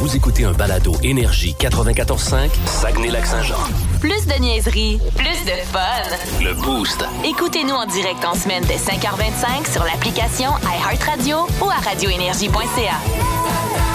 Vous écoutez un balado Énergie 94.5, Saguenay-Lac-Saint-Jean. Plus de niaiserie, plus de fun. Le Boost. Écoutez-nous en direct en semaine dès 5h25 sur l'application iHeartRadio ou à radioénergie.ca.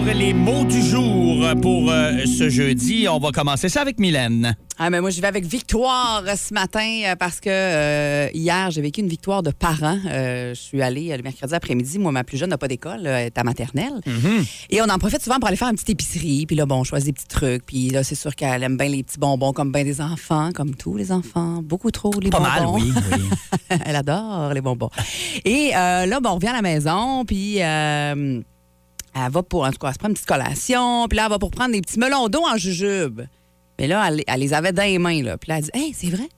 Alors, les mots du jour pour euh, ce jeudi. On va commencer ça avec Mylène. Ah, mais moi, je vais avec victoire ce matin euh, parce que euh, hier, j'ai vécu une victoire de parents. Euh, je suis allée le mercredi après-midi. Moi, ma plus jeune n'a pas d'école, elle est à maternelle. Et on en profite souvent pour aller faire une petite épicerie. Puis là, bon, on choisit des petits trucs. Puis là, c'est sûr qu'elle aime bien les petits bonbons comme bien des enfants, comme tous les enfants. Beaucoup trop, les Pas bonbons. mal, oui. oui. Elle adore les bonbons. Et là, bon, on revient à la maison, puis elle va pour, en tout cas, elle se prend une petite collation, puis là, elle va pour prendre des petits melons d'eau en jujube. Mais là, elle, elle les avait dans les mains, là. Puis là, elle dit, hey, c'est vrai?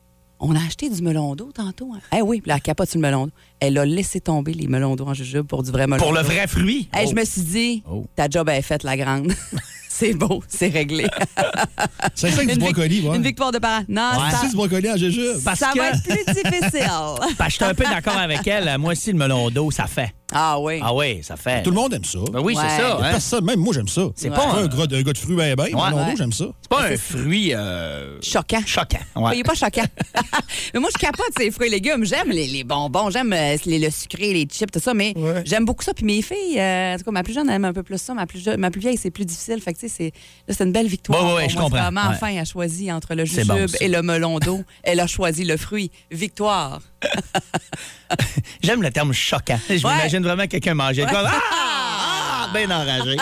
On a acheté du melon d'eau tantôt. Hein? Eh oui, puis là, elle capote sur le melon d'eau. Elle a laissé tomber les melons d'eau en jujube pour du vrai melon Pour le vrai fruit? Hey, Oh. Je me suis dit, Oh. ta job est faite, la grande. c'est beau, c'est réglé. C'est ça que du Une vic- brocoli, ouais. Une victoire de parents. Non, Ouais. ça, C'est du brocoli en jujube. Parce ça que, va être plus difficile. parce que je suis un peu d'accord avec elle. Moi aussi, le melon d'eau, ça fait. ah oui. Ah oui, ça fait. Tout le monde aime ça. Ben oui, Ouais. c'est ça. hein. Personne, même moi, j'aime ça. C'est Ouais. pas, un, un gars de, gars de fruits bien, bien. Ouais. Non, non, Ouais. j'aime ça. c'est pas un fruit euh, Choquant. choquant. Ouais. Il n'est pas choquant. mais moi, je capote ces fruits et légumes. J'aime les, les bonbons, j'aime euh, les- le sucré, les chips, tout ça, mais j'aime beaucoup ça. Puis mes filles, euh, en tout cas, ma plus jeune, elle aime un peu plus ça. Ma plus, jeune- ma plus vieille, c'est plus difficile. Fait que, tu sais, c'est, là, c'est une belle victoire. Ouais, pour je comprends. Ouais. enfin, elle a choisi entre le jujube bon, et le melon d'eau. elle a choisi le fruit. Victoire. J'aime le terme choquant. Je Ouais. m'imagine vraiment quelqu'un manger. Comme, ah! Ah! Bien enragé.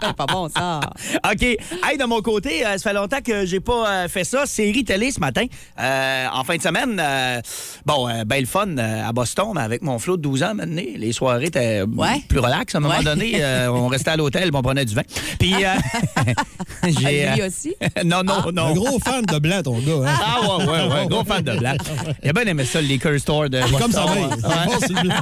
C'est pas bon, ça. OK. Hey, de mon côté, euh, ça fait longtemps que j'ai pas euh, fait ça. Série télé ce matin. Euh, en fin de semaine, euh, bon, euh, ben le fun euh, à Boston, mais avec mon flot de 12 ans maintenant. Les soirées étaient Ouais. plus relax. À un moment Ouais. donné, euh, on restait à l'hôtel, on prenait du vin. Puis, euh, j'ai... Ah, lui euh, aussi? non, non, non. Un gros fan de blanc, ton gars. Hein? Ah ouais, ouais, ouais, gros fan de blanc. Il a bien aimé ça, le liquor store de Boston. Comme ça va. Ouais.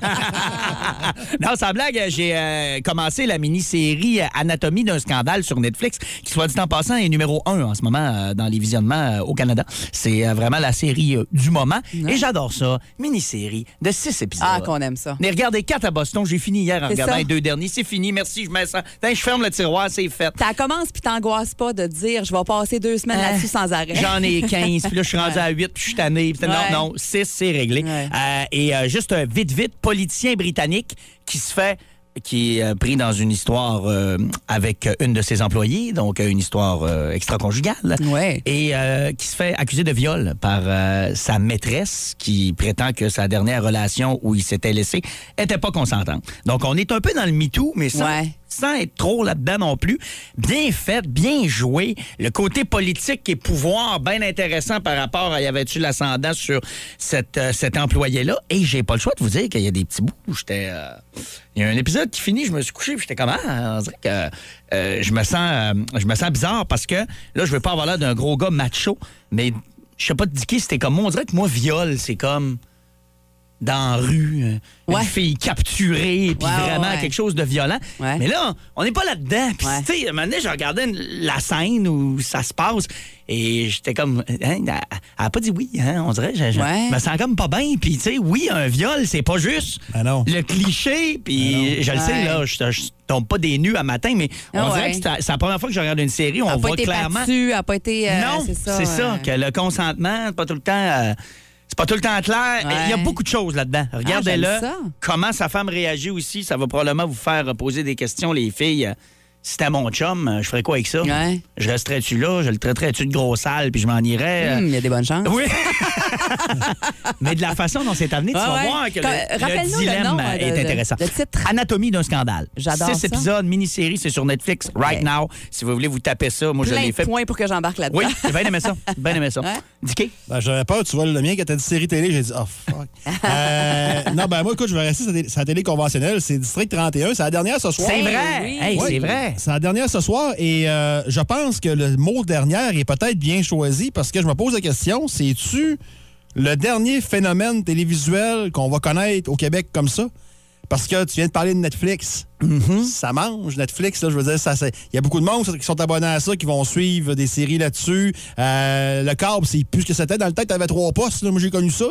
non, sans blague, j'ai euh, commencé la mini-série Anatomie d'un scandale sur Netflix, qui, soit dit en passant, est numéro un en ce moment euh, dans les visionnements euh, au Canada. C'est euh, vraiment la série du moment. Et j'adore ça. Mini-série de six épisodes. Ah, qu'on aime ça. Mais regardez, quatre à Boston. J'ai fini hier en regardant ça. les deux derniers. C'est fini. Merci, je mets ça. Tiens, je ferme le tiroir, c'est fait. Ça commence puis t'angoisses pas de dire je vais passer deux semaines Hein? là-dessus sans arrêt. J'en ai 15, puis là, je suis rendu à 8, puis je suis tanné. Puis Ouais. Non, non, 6, c'est réglé. Ouais. Euh, et euh, juste vite, vite, politicien britannique qui se fait qui est euh, pris dans une histoire euh, avec une de ses employées, donc euh, une histoire euh, extra-conjugale. Ouais. Et euh, qui se fait accuser de viol par euh, sa maîtresse qui prétend que sa dernière relation où il s'était laissé était pas consentante. Donc, on est un peu dans le MeToo, mais sans, Ouais. Sans être trop là-dedans non plus. Bien fait, bien joué. Le côté politique et pouvoir, bien intéressant par rapport à y avait-tu l'ascendant sur cette, euh, cet employé-là. Et j'ai pas le choix de vous dire qu'il y a des petits bouts où j'étais... euh, il y a un épisode qui finit, je me suis couché, j'étais comme ah, on dirait que euh, je me sens je me sens bizarre parce que là je veux pas avoir l'air d'un gros gars macho, mais je sais pas te dire c'était comme moi, on dirait que moi viol, c'est comme dans la rue, euh, Ouais. une fille capturée, puis Ouais, vraiment ouais. quelque chose de violent. Ouais. Mais là, on n'est pas là-dedans. Puis, Ouais. tu sais, à un moment donné, je regardais la scène où ça se passe et j'étais comme, hein, elle elle a pas dit oui, hein, on dirait, je, je Ouais. me sens comme pas bien. Puis, tu sais, oui, un viol, c'est pas juste non. le cliché, puis je le sais, là, je, je tombe pas des nues à matin, mais on Ah dirait ouais. que c'est la première fois que je regarde une série, on Elle a pas voit été clairement. elle pas été. euh, non, c'est ça. c'est ça, euh, que le consentement, pas tout le temps. euh, pas tout le temps clair. Ouais. Il y a beaucoup de choses là-dedans. Regardez-le. j'aime ça. comment sa femme réagit aussi. Ça va probablement vous faire poser des questions, les filles. Euh, Si c'était mon chum, euh, je ferais quoi avec ça? Ouais. Je resterais-tu là? Je le traiterais-tu de gros sale, puis je m'en irais? hum, Il y a des bonnes chances. Oui. Mais de la façon dont c'est amené, tu Ah vas ouais. voir que le, le le dilemme nom, euh, euh, est de- intéressant. de titre. Anatomie d'un scandale. J'adore Six ça. épisodes, mini-série, c'est sur Netflix right Ouais. now. Si vous voulez vous taper ça, moi je l'ai fait. points pour que j'embarque là-dedans. Oui, j'ai bien aimé ça. Bien aimé ça. Ouais. Dicky? Ben, j'avais peur, tu vois, le mien, quand t'as dit série télé, j'ai dit, oh fuck. Euh, non, ben moi, écoute, je vais rester sur la télé- conventionnelle. C'est District 31. C'est la dernière ce soir. C'est vrai. oui. Hey, Ouais. c'est vrai. C'est la dernière ce soir et euh, je pense que le mot dernière est peut-être bien choisi parce que je me pose la question, c'est-tu le dernier phénomène télévisuel qu'on va connaître au Québec comme ça? Parce que tu viens de parler de Netflix. Ça mange, Netflix. Là, je veux dire, ça, c'est- il y a beaucoup de monde qui sont abonnés à ça, qui vont suivre des séries là-dessus. Euh, le câble, c'est plus ce que c'était. Dans le temps, tu avais trois postes. là. Moi, j'ai connu ça.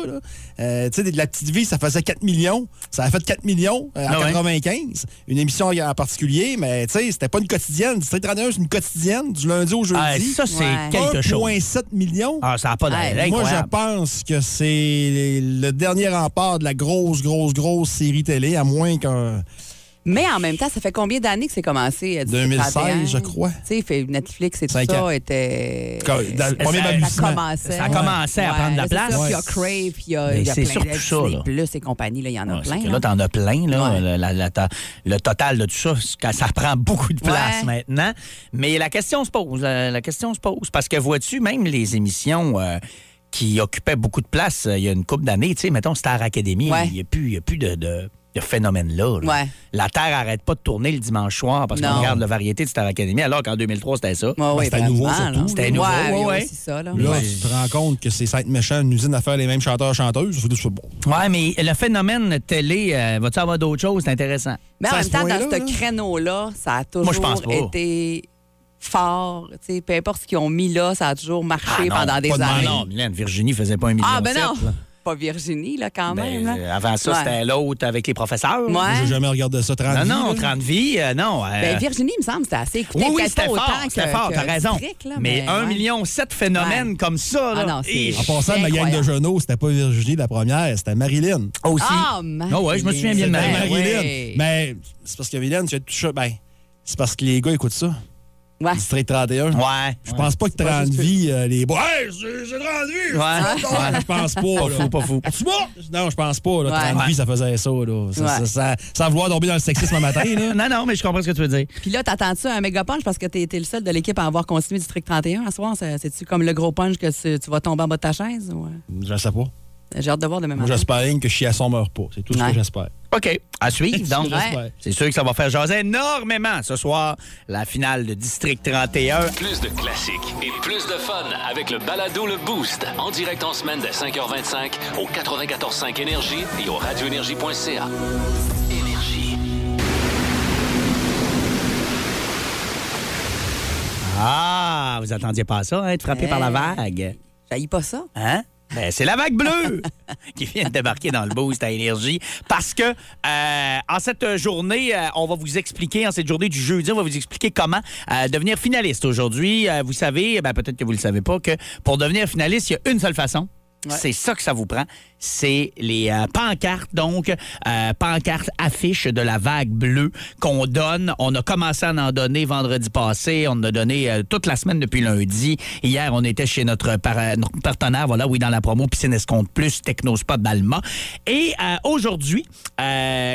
Euh, tu sais, de la petite vie, ça faisait 4 millions. Ça a fait 4 millions euh, en ouais. 95. Une émission en particulier, mais tu sais, c'était pas une quotidienne. District 31, c'est une quotidienne, du lundi au jeudi. Ah, ça, c'est Ouais. quelque chose. 1,7 millions. Ah, ça n'a pas d'air. Moi, je pense que c'est le dernier rempart de la grosse, grosse, grosse série télé, à moins qu'un. Mais en même temps, ça fait combien d'années que c'est commencé? euh, District 2016, 31? je crois. Tu sais, Netflix et tout ça était. Le premier ça- commençait. Ça a commencé à prendre de la place. Il y a. Crave, il y a, Mais il y a c'est plein surtout de ça, Disney là. Plus et compagnie, là, il y en a plein. que là. là, t'en as plein, là. Ouais. Le, la- la- ta- le total de tout ça, ça prend beaucoup de place Ouais. maintenant. Mais la question se pose. La, la question se pose. Parce que vois-tu, même les émissions euh, qui occupaient beaucoup de place euh, il y a une couple d'années, tu sais, mettons Star Academy, Ouais. il n'y a plus, il y a plus de, de, phénomène-là. là. Ouais. La Terre arrête pas de tourner le dimanche soir parce qu'on regarde la variété de Star Academy, alors qu'en 2003, c'était ça. Ouais, ouais, c'était nouveau, vraiment, surtout. là. C'était nouveau, Ouais, ouais, oui, ouais. c'est ça, là. Là, Ouais. tu te rends compte que c'est ça être méchant, une usine à faire les mêmes chanteurs-chanteuses. C'est c'est bon. Ouais, mais le phénomène télé, euh, va-tu avoir d'autres choses? C'est intéressant. Mais en Ça, même temps, dans ce là. créneau-là, ça a toujours Moi, été fort. Tu sais, peu importe ce qu'ils ont mis là, ça a toujours marché Ah, non, pendant des pas de- années. Non, Mylène, Virginie faisait pas un million. Ah, ben non! là. Pas Virginie, là, quand Ben, même. là. euh, avant ça, Ouais. c'était l'autre avec les professeurs. Ouais. Moi, J'ai jamais regardé ça 30 Non, non, vies, là. 30 vies, euh, non. euh, Ben, Virginie, il me semble, c'était assez écouté. oui, oui, c'était fort, autant c'était fort, t'as raison. Là, mais 1 ouais. million 7 phénomènes Ouais. comme ça, là. Ah non, c'est- Et- En passant, ma gang de genoux, c'était pas Virginie la première, c'était Marilyn. aussi. Ah, Ah ouais, je me souviens bien de Marilyn. Mais c'est parce que Marilyn, tu as touché. Ben, c'est parce que les gars écoutent ça. Ouais. District 31. Ouais. Je pense pas que 30 juste que- vies, euh, les boys, hey, c'est c'est 30 vies! Ouais. Je pense pas. Pas là. fou, pas fou. Tu vois? Non, je pense pas. Là, 30 Ouais. vies, ça faisait ça. Là. Ça, Ouais. ça, ça- sans vouloir tomber dans le sexisme un matin. Là. Non, non, mais je comprends ce que tu veux dire. Puis là, t'attends-tu un méga punch parce que t'es t'es le seul de l'équipe à avoir continué District 31 à soir? C'est- C'est-tu comme le gros punch que tu, tu vas tomber en bas de ta chaise? ou, euh? Je sais pas. J'ai hâte de voir demain matin. j'espère que Chiasson meurt pas. C'est tout ce Ouais. que j'espère. OK. À suivre, donc. C'est sûr que ça va faire jaser énormément ce soir, la finale de District 31. Plus de classiques et plus de fun avec le balado Le Boost. En direct en semaine dès 5h25 au 94.5 Énergie et au radioénergie.ca. Énergie. Ah, vous attendiez pas ça, hein, être frappé par la vague. J'haïs pas ça. Hein? Ben, c'est la vague bleue qui vient de débarquer dans le boost à énergie parce que euh, en cette journée, euh, on va vous expliquer, en cette journée du jeudi, on va vous expliquer comment euh, devenir finaliste aujourd'hui. Vous savez, ben, peut-être que vous ne le savez pas, que pour devenir finaliste, il y a une seule façon. Ouais. C'est ça que ça vous prend. C'est les euh, pancartes, donc, euh, pancartes affiches de la vague bleue qu'on donne. On a commencé à en donner vendredi passé. On en a donné euh, toute la semaine depuis lundi. Hier, on était chez notre, par- notre partenaire, voilà, oui, dans la promo Piscine Escompte Plus, Technospot d'Alma. Et aujourd'hui,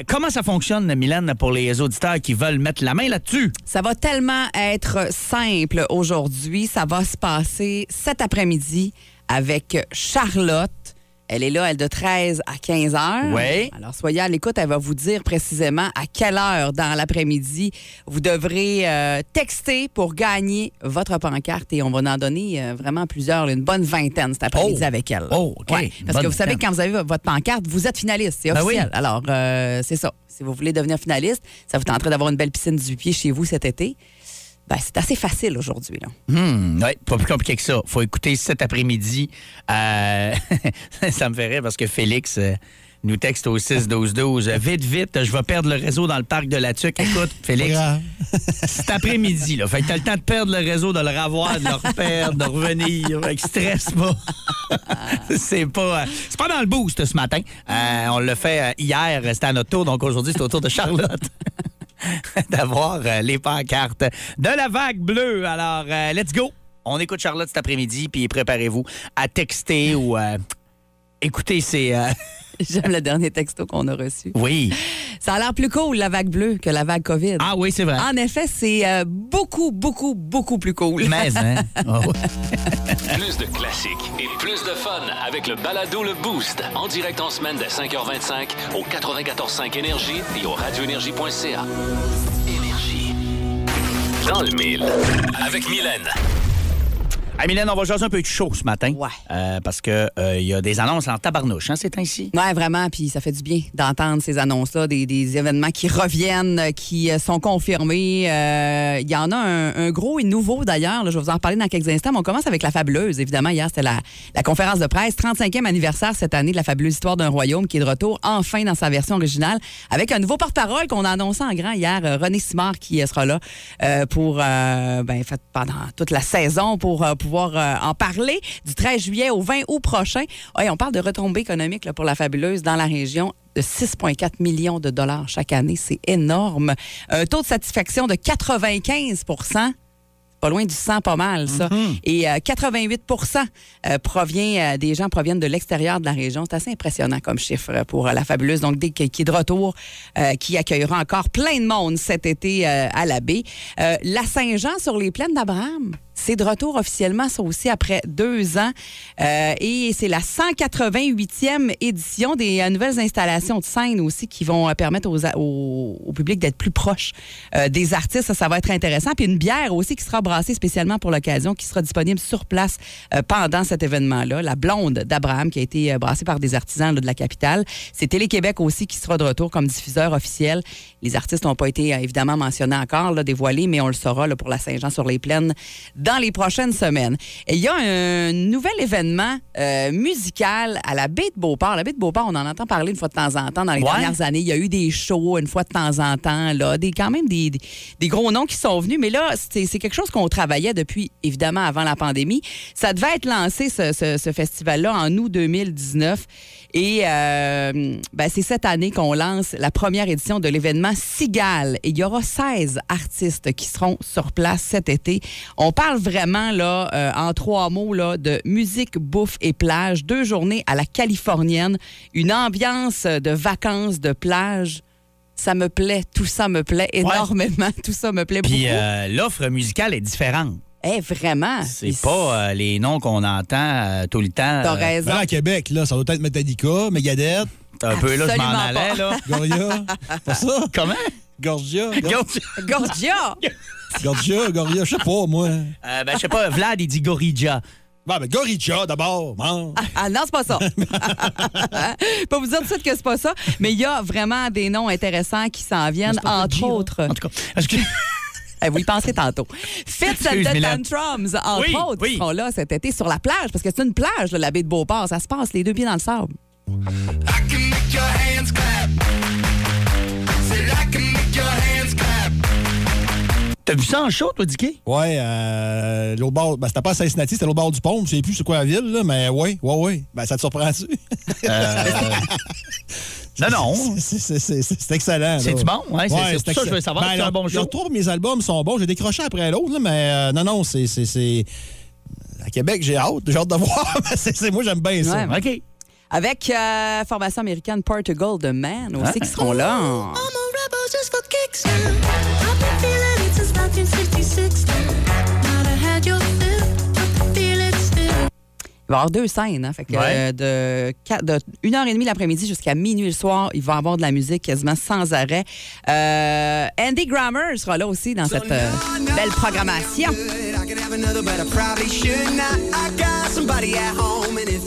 comment ça fonctionne, Mylène, pour les auditeurs qui veulent mettre la main là-dessus? Ça va tellement être simple aujourd'hui. Ça va se passer cet après-midi avec Charlotte. Elle est là, elle de 13 à 15 heures. Oui. Alors, soyez à l'écoute. Elle va vous dire précisément à quelle heure dans l'après-midi vous devrez euh, texter pour gagner votre pancarte. Et on va en donner euh, vraiment plusieurs, une bonne vingtaine cet après-midi Oh. avec elle. Oh, OK. Ouais, parce Bonne que vous savez, vingtaine. quand vous avez votre pancarte, vous êtes finaliste. C'est Ben oui. officiel. Alors, euh, c'est ça. Si vous voulez devenir finaliste, ça vous tenterait d'avoir une belle piscine du pied chez vous cet été. Ben, c'est assez facile aujourd'hui. là. Hmm, ouais, pas plus compliqué que ça. Faut écouter cet après-midi. Euh, ça me fait rire parce que Félix euh, nous texte au 6-12-12. Euh, Vite, vite, je vais perdre le réseau dans le parc de la Tuque. Écoute, Félix, cet après-midi, là. Fait que t'as le temps de perdre le réseau, de le revoir, de le reperdre, de revenir. Fait que pas. c'est pas, euh, c'est pas dans le boost ce matin. On l'a fait hier, c'était à notre tour. Donc aujourd'hui, c'est au tour de Charlotte. d'avoir euh, les pancartes de la vague bleue. Alors, euh, let's go. On écoute Charlotte cet après-midi, puis préparez-vous à texter ou euh, Écoutez, c'est. J'aime le dernier texto qu'on a reçu. oui. Ça a l'air plus cool, la vague bleue, que la vague COVID. Ah oui, c'est vrai. En effet, c'est euh, beaucoup, beaucoup, beaucoup plus cool. Mais, hein? Oh, ouais. Plus de classiques et plus de fun avec le balado Le Boost. En direct en semaine dès 5h25 au 94.5 Énergie et au radioénergie.ca. Énergie. Dans le mille. Avec Mylène. Hey, Mylène, on va jaser un peu de chaud ce matin. Ouais. Euh, parce qu'il y a des annonces en tabarnouche, hein, ces temps-ci. Oui, vraiment, puis ça fait du bien d'entendre ces annonces-là, des, des événements qui reviennent, euh, qui euh, sont confirmés. Euh, Il y en a un, un gros et nouveau d'ailleurs, je vais vous en reparler dans quelques instants, mais on commence avec la fabuleuse. Évidemment, hier, c'était la, la conférence de presse, 35e anniversaire cette année de la fabuleuse histoire d'un royaume qui est de retour enfin dans sa version originale, avec un nouveau porte-parole qu'on a annoncé en grand hier, euh, René Simard, qui euh, sera là euh, pour, euh, ben, fait, pendant toute la saison pour euh, pouvoir euh, en parler du 13 juillet au 20 août prochain. Ouais, on parle de retombées économiques là, pour la fabuleuse dans la région de 6,4 millions de dollars chaque année. C'est énorme. Un taux de satisfaction de 95% pas loin du 100, pas mal, ça. Et euh, 88% euh, provient, euh, des gens proviennent de l'extérieur de la région. C'est assez impressionnant comme chiffre euh, pour euh, la fabuleuse. Donc, dès qui est de retour, euh, qui accueillera encore plein de monde cet été euh, à la baie. Euh, la Saint-Jean sur les plaines d'Abraham. C'est de retour officiellement, ça aussi, après deux ans. Euh, et c'est la 188e édition des euh, nouvelles installations de scène aussi qui vont euh, permettre au, public d'être plus proche euh, des artistes. Ça, ça va être intéressant. Puis une bière aussi qui sera brassée spécialement pour l'occasion, qui sera disponible sur place pendant cet événement-là. La blonde d'Abraham qui a été brassée par des artisans de la capitale. C'est Télé-Québec aussi qui sera de retour comme diffuseur officiel. Les artistes n'ont pas été évidemment mentionnés encore, dévoilés, mais on le saura pour la Saint-Jean-sur-les-Plaines dans les prochaines semaines. Et il y a un nouvel événement euh, musical à la baie de Beauport. La baie de Beauport, on en entend parler une fois de temps en temps dans les Ouais. dernières années. Il y a eu des shows une fois de temps en temps, là, des, quand même des, des, des gros noms qui sont venus. Mais là, c'est quelque chose qu'on travaillait depuis, évidemment, avant la pandémie. Ça devait être lancé, ce, ce- ce festival-là, en août 2019. Et euh, ben, c'est cette année qu'on lance la première édition de l'événement Sigal. Et il y aura 16 artistes qui seront sur place cet été. On parle vraiment, là, euh, en trois mots, là, de musique, bouffe et plage. Deux journées à la californienne. Une ambiance de vacances, de plage. Ça me plaît, tout ça me plaît énormément. Tout ça me plaît Puis beaucoup. euh, l'offre musicale est différente. Eh, vraiment? C'est pas euh, les noms qu'on entend euh, tout le temps. T'as euh, raison. Ben, à Québec, là, ça doit être Metallica, Megadeth, un peu là, je m'en allais, pas. là. Goria. pas ça? Comment? Gorgia. Gorgia! Gorgia, Goria, je sais pas, moi. Euh, ben, je sais pas, Vlad, il dit Gorilla. Bon, ben, Goricha, d'abord. Bon. Ah non, c'est pas ça. pas vous dire tout de suite que c'est pas ça, mais il y a vraiment des noms intéressants qui s'en viennent, entre autres. En tout cas, est-ce que- vous y penserez tantôt. Fits and the. Tantrums, entre Oui, autres, oui. qui seront là cet été sur la plage, parce que c'est une plage, là, la baie de Beauport. Ça se passe les deux pieds dans le sable. T'as vu ça en show, toi, Dicky? Ouais, euh, l'autre bord, ben, c'était pas à Cincinnati, c'était l'autre bord du pont. Je sais plus c'est quoi la ville, là, mais ouais, ouais, ouais. Ben, ça te surprend-tu? Non, non. C'est- c'est- C'est c'est excellent. là. C'est-tu bon? Ouais, c'est- c'est pour ça que je veux savoir si c'est un bon les show. de mes albums sont bons. J'ai décroché après l'autre, là, mais euh, non, non, c'est. c'est- c'est- À Québec, j'ai hâte. J'ai hâte de voir. mais c'est- c'est- moi, j'aime bien ça. Ouais. OK. Avec euh, formation américaine Portugal de Man aussi, qui seront là. en- I'm a rebel just for kicks now. I've been feeling it since 1966 Il va y avoir deux scènes. Hein, fait que, Ouais. euh, de, quatre- de 1h30 l'après-midi jusqu'à minuit le soir, il va y avoir de la musique quasiment sans arrêt. Euh, Andy Grammer sera là aussi dans cette euh, belle programmation.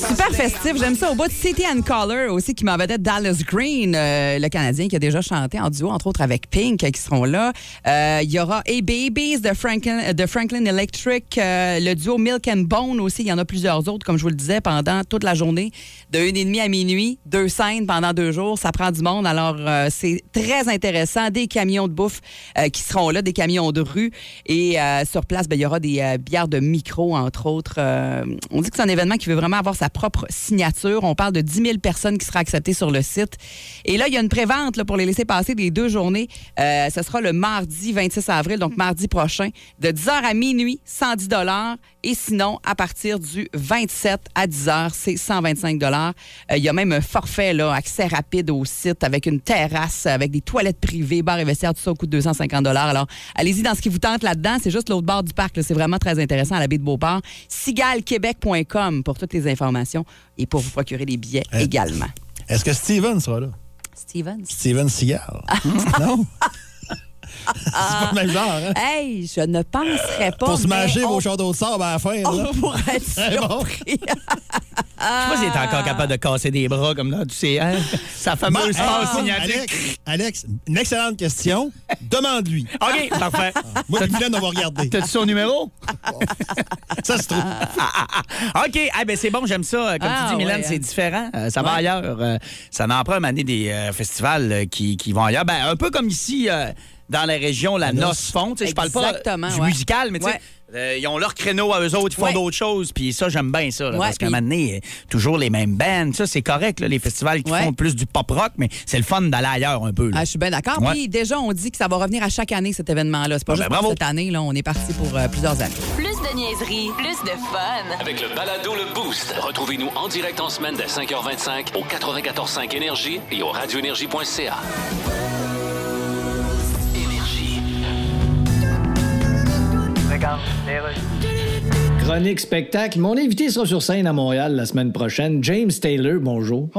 Super festif, j'aime ça. Au bout de City and Color aussi, qui m'en vedette Dallas Green, euh, le Canadien qui a déjà chanté en duo, entre autres avec Pink, euh, qui seront là. Euh, Il y aura A Babies de Franklin, de Franklin Electric, euh, le duo Milk and Bone aussi. Il y en a plusieurs autres, comme je vous le disais, pendant toute la journée, de 1h30 à minuit, deux scènes pendant deux jours. Ça prend du monde. Alors, euh, c'est très intéressant. Des camions de bouffe euh, qui seront là, des camions de rue. Et euh, sur place, ben, il y aura des euh, bières de micro, entre autres. On dit que c'est un événement qui veut vraiment avoir sa propre signature. On parle de 10 000 personnes qui seraient acceptées sur le site. Et là, il y a une prévente pour les laisser passer des deux journées. Euh, ce sera le mardi 26 avril, donc mardi prochain, de 10h à minuit, 110 Et sinon, à partir du 27 à 10h, c'est 125 Euh, Il y a même un forfait, accès rapide au site avec une terrasse, avec des toilettes privées, bar et vestiaire, tout ça au coût de 250 Alors, allez-y dans ce qui vous tente là-dedans. C'est juste l'autre bord du parc. C'est vraiment très intéressant à la baie de Beauport. Pour toutes les informations et pour vous procurer des billets Euh, également. Est-ce que Steven sera là? Steven? Steven Seagal. non? c'est pas le même genre, hein? Hey, je ne penserais pas. Pour se mâcher on- vos châteaux de sable à la fin. là. On pourrait être bon. Je sais pas s'il est encore capable de casser des bras comme là, tu sais, hein? Sa fameuse passe Ah, signature. Alex, Alex, une excellente question. Demande-lui. OK, parfait. Moi et Mylène, on va regarder. T'as-tu son numéro? Ça se trouve. OK, ah, ben c'est bon, j'aime ça. Comme Ah, tu dis, Mylène, ouais, c'est hein. différent. Euh, ça va Ouais. ailleurs. Euh, ça n'en prend un des euh, festivals euh, qui, qui vont ailleurs. Ben, un peu comme ici, euh, dans la région, la noce. noce fond. Tu sais, Je parle pas Exactement, du ouais. musical, mais tu sais, Ouais. Euh, ils ont leur créneau à eux autres, ils font Ouais. d'autres choses. Puis ça, j'aime bien ça. là, Ouais, parce qu'à un puis- moment donné, toujours les mêmes bands. Ça, c'est correct, là, les festivals qui Ouais. font plus du pop-rock, mais c'est le fun d'aller ailleurs un peu. Ah, je suis bien d'accord. Ouais. Puis déjà, on dit que ça va revenir à chaque année, cet événement-là. C'est pas Ah, juste ben, pour bravo. cette année. Là, on est parti pour euh, plusieurs années. Plus de niaiserie, plus de fun. Avec le balado Le Boost, retrouvez-nous en direct en semaine dès 5h25 au 94.5 Énergie et au radioénergie.ca. Então, carros. Chronique spectacle. Mon invité sera sur scène à Montréal la semaine prochaine. James Taylor, bonjour.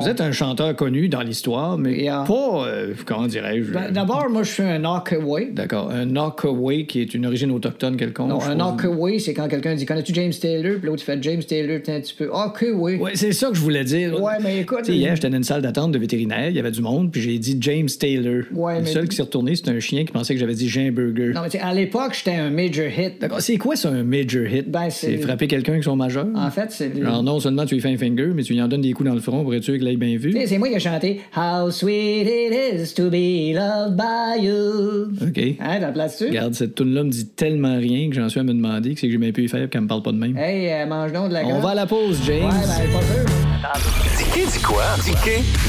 Vous êtes un chanteur connu dans l'histoire, mais pas, euh, comment dirais-je... Ben, D'abord, moi, je suis un knockaway. D'accord. Un knockaway qui est une origine autochtone quelconque. Non, un knockaway, c'est quand quelqu'un dit Connais-tu James Taylor? Puis l'autre fait James Taylor, t'es un petit peu. Ok, oui. Ouais, c'est ça que je voulais dire. Ouais, mais écoute, hier, j'étais dans une salle d'attente de vétérinaire, il y avait du monde, puis j'ai dit James Taylor. Ouais, le mais- seul qui s'est retourné, c'était un chien qui pensait que j'avais dit Jean Burger. Non, mais à l'époque, j'étais un major hit. D'accord. C'est quoi ça, un major hit? Ben, c'est- frapper quelqu'un avec son majeur? En fait, c'est. Genre, non seulement tu lui fais un finger, mais tu lui en donnes des coups dans le front pour être sûr qu'il ait bien vu. Tu C'est moi qui ai chanté How sweet it is to be loved by you. OK. Hein, t'as place-tu? Regarde, cette tune là me dit tellement rien que j'en suis à me demander que c'est que j'ai bien pu y faire qu'elle me parle pas de même. Hey, euh, mange donc de la On grappe. va à la pause, James. Ouais, ben, pas sûr. Dis dis quoi? Dis